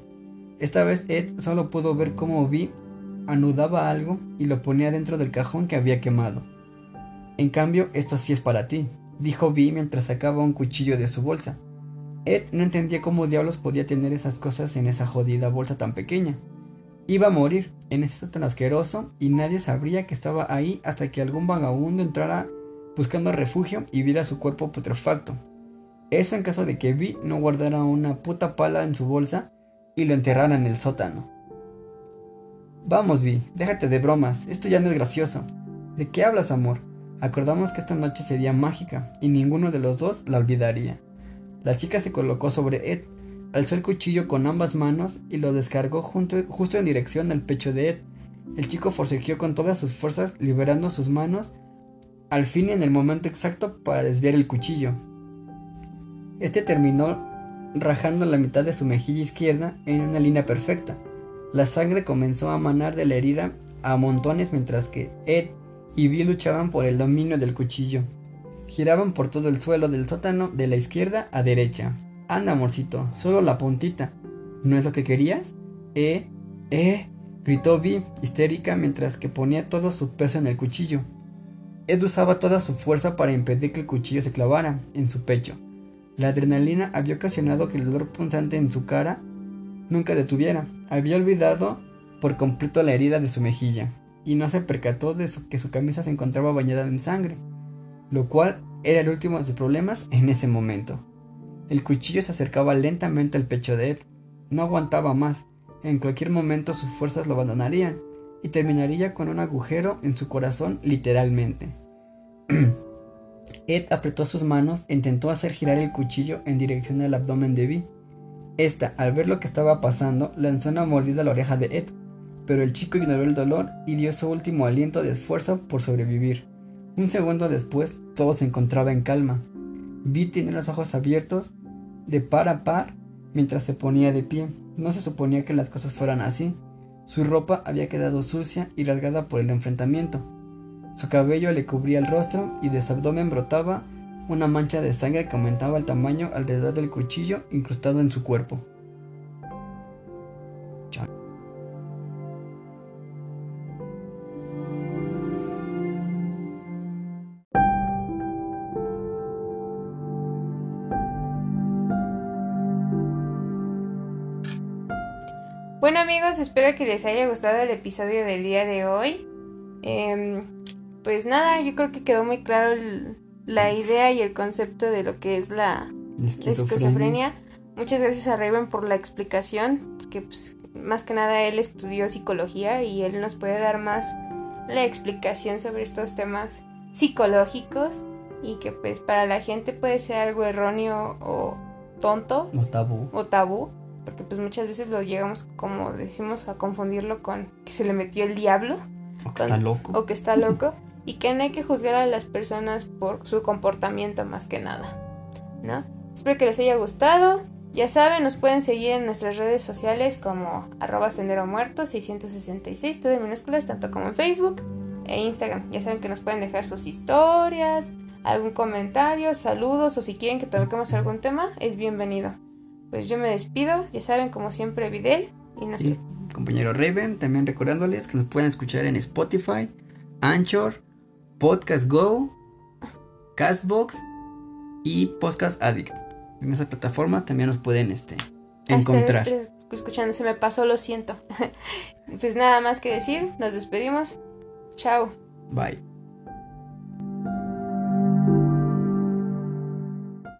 Speaker 1: Esta vez Ed solo pudo ver cómo Vi anudaba algo y lo ponía dentro del cajón que había quemado. En cambio, esto sí es para ti, dijo Vi mientras sacaba un cuchillo de su bolsa. Ed no entendía cómo diablos podía tener esas cosas en esa jodida bolsa tan pequeña. Iba a morir en ese sótano asqueroso y nadie sabría que estaba ahí hasta que algún vagabundo entrara buscando refugio y viera su cuerpo putrefacto. Eso en caso de que Vi no guardara una puta pala en su bolsa y lo enterrara en el sótano. Vamos, Vi, déjate de bromas, esto ya no es gracioso. ¿De qué hablas, amor? Acordamos que esta noche sería mágica y ninguno de los dos la olvidaría. La chica se colocó sobre Ed, alzó el cuchillo con ambas manos y lo descargó justo en dirección al pecho de Ed. El chico forcejeó con todas sus fuerzas, liberando sus manos al fin en el momento exacto para desviar el cuchillo. Este terminó rajando la mitad de su mejilla izquierda en una línea perfecta. La sangre comenzó a manar de la herida a montones mientras que Ed y Vi luchaban por el dominio del cuchillo. Giraban por todo el suelo del sótano de la izquierda a derecha. Anda, amorcito, solo la puntita. ¿No es lo que querías? Eh, eh, gritó Vi, histérica, mientras que ponía todo su peso en el cuchillo. Ed usaba toda su fuerza para impedir que el cuchillo se clavara en su pecho. La adrenalina había ocasionado que el dolor punzante en su cara nunca detuviera. Había olvidado por completo la herida de su mejilla y no se percató de que su camisa se encontraba bañada en sangre, lo cual era el último de sus problemas en ese momento. El cuchillo se acercaba lentamente al pecho de Ed. No aguantaba más. En cualquier momento sus fuerzas lo abandonarían y terminaría con un agujero en su corazón literalmente. Ed apretó sus manos e intentó hacer girar el cuchillo en dirección al abdomen de Vi. Esta, al ver lo que estaba pasando, lanzó una mordida a la oreja de Ed, pero el chico ignoró el dolor y dio su último aliento de esfuerzo por sobrevivir. Un segundo después, todo se encontraba en calma. Vi tenía los ojos abiertos de par a par mientras se ponía de pie. No se suponía que las cosas fueran así. Su ropa había quedado sucia y rasgada por el enfrentamiento. Su cabello le cubría el rostro y de su abdomen brotaba una mancha de sangre que aumentaba el tamaño alrededor del cuchillo incrustado en su cuerpo.
Speaker 2: Bueno amigos, espero que les haya gustado el episodio del día de hoy. Em, pues nada, yo creo que quedó muy claro el- la idea y el concepto de lo que es la esquizofrenia. Muchas gracias a Raven por la explicación, porque pues, más que nada él estudió psicología y él nos puede dar más la explicación sobre estos temas psicológicos y que pues para la gente puede ser algo erróneo o tonto
Speaker 1: No tabú.
Speaker 2: o tabú, porque pues muchas veces lo llegamos, como decimos, a confundirlo con que se le metió el diablo
Speaker 1: O que está loco.
Speaker 2: o que está loco y que no hay que juzgar a las personas por su comportamiento más que nada, ¿no? Espero que les haya gustado. Ya saben, nos pueden seguir en nuestras redes sociales como arroba sendero muerto 666, todo en minúsculas, tanto como en Facebook e Instagram. Ya saben que nos pueden dejar sus historias, algún comentario, saludos o si quieren que toquemos algún tema, es bienvenido. Pues yo me despido, ya saben, como siempre, Videl y nuestro
Speaker 1: Sí, compañero Raven, también recordándoles que nos pueden escuchar en Spotify, Anchor, Podcast Go, Castbox y Podcast Addict. En esas plataformas también nos pueden este, encontrar.
Speaker 2: escuchando, se me pasó, lo siento. pues nada más que decir, nos despedimos. Chao.
Speaker 1: Bye.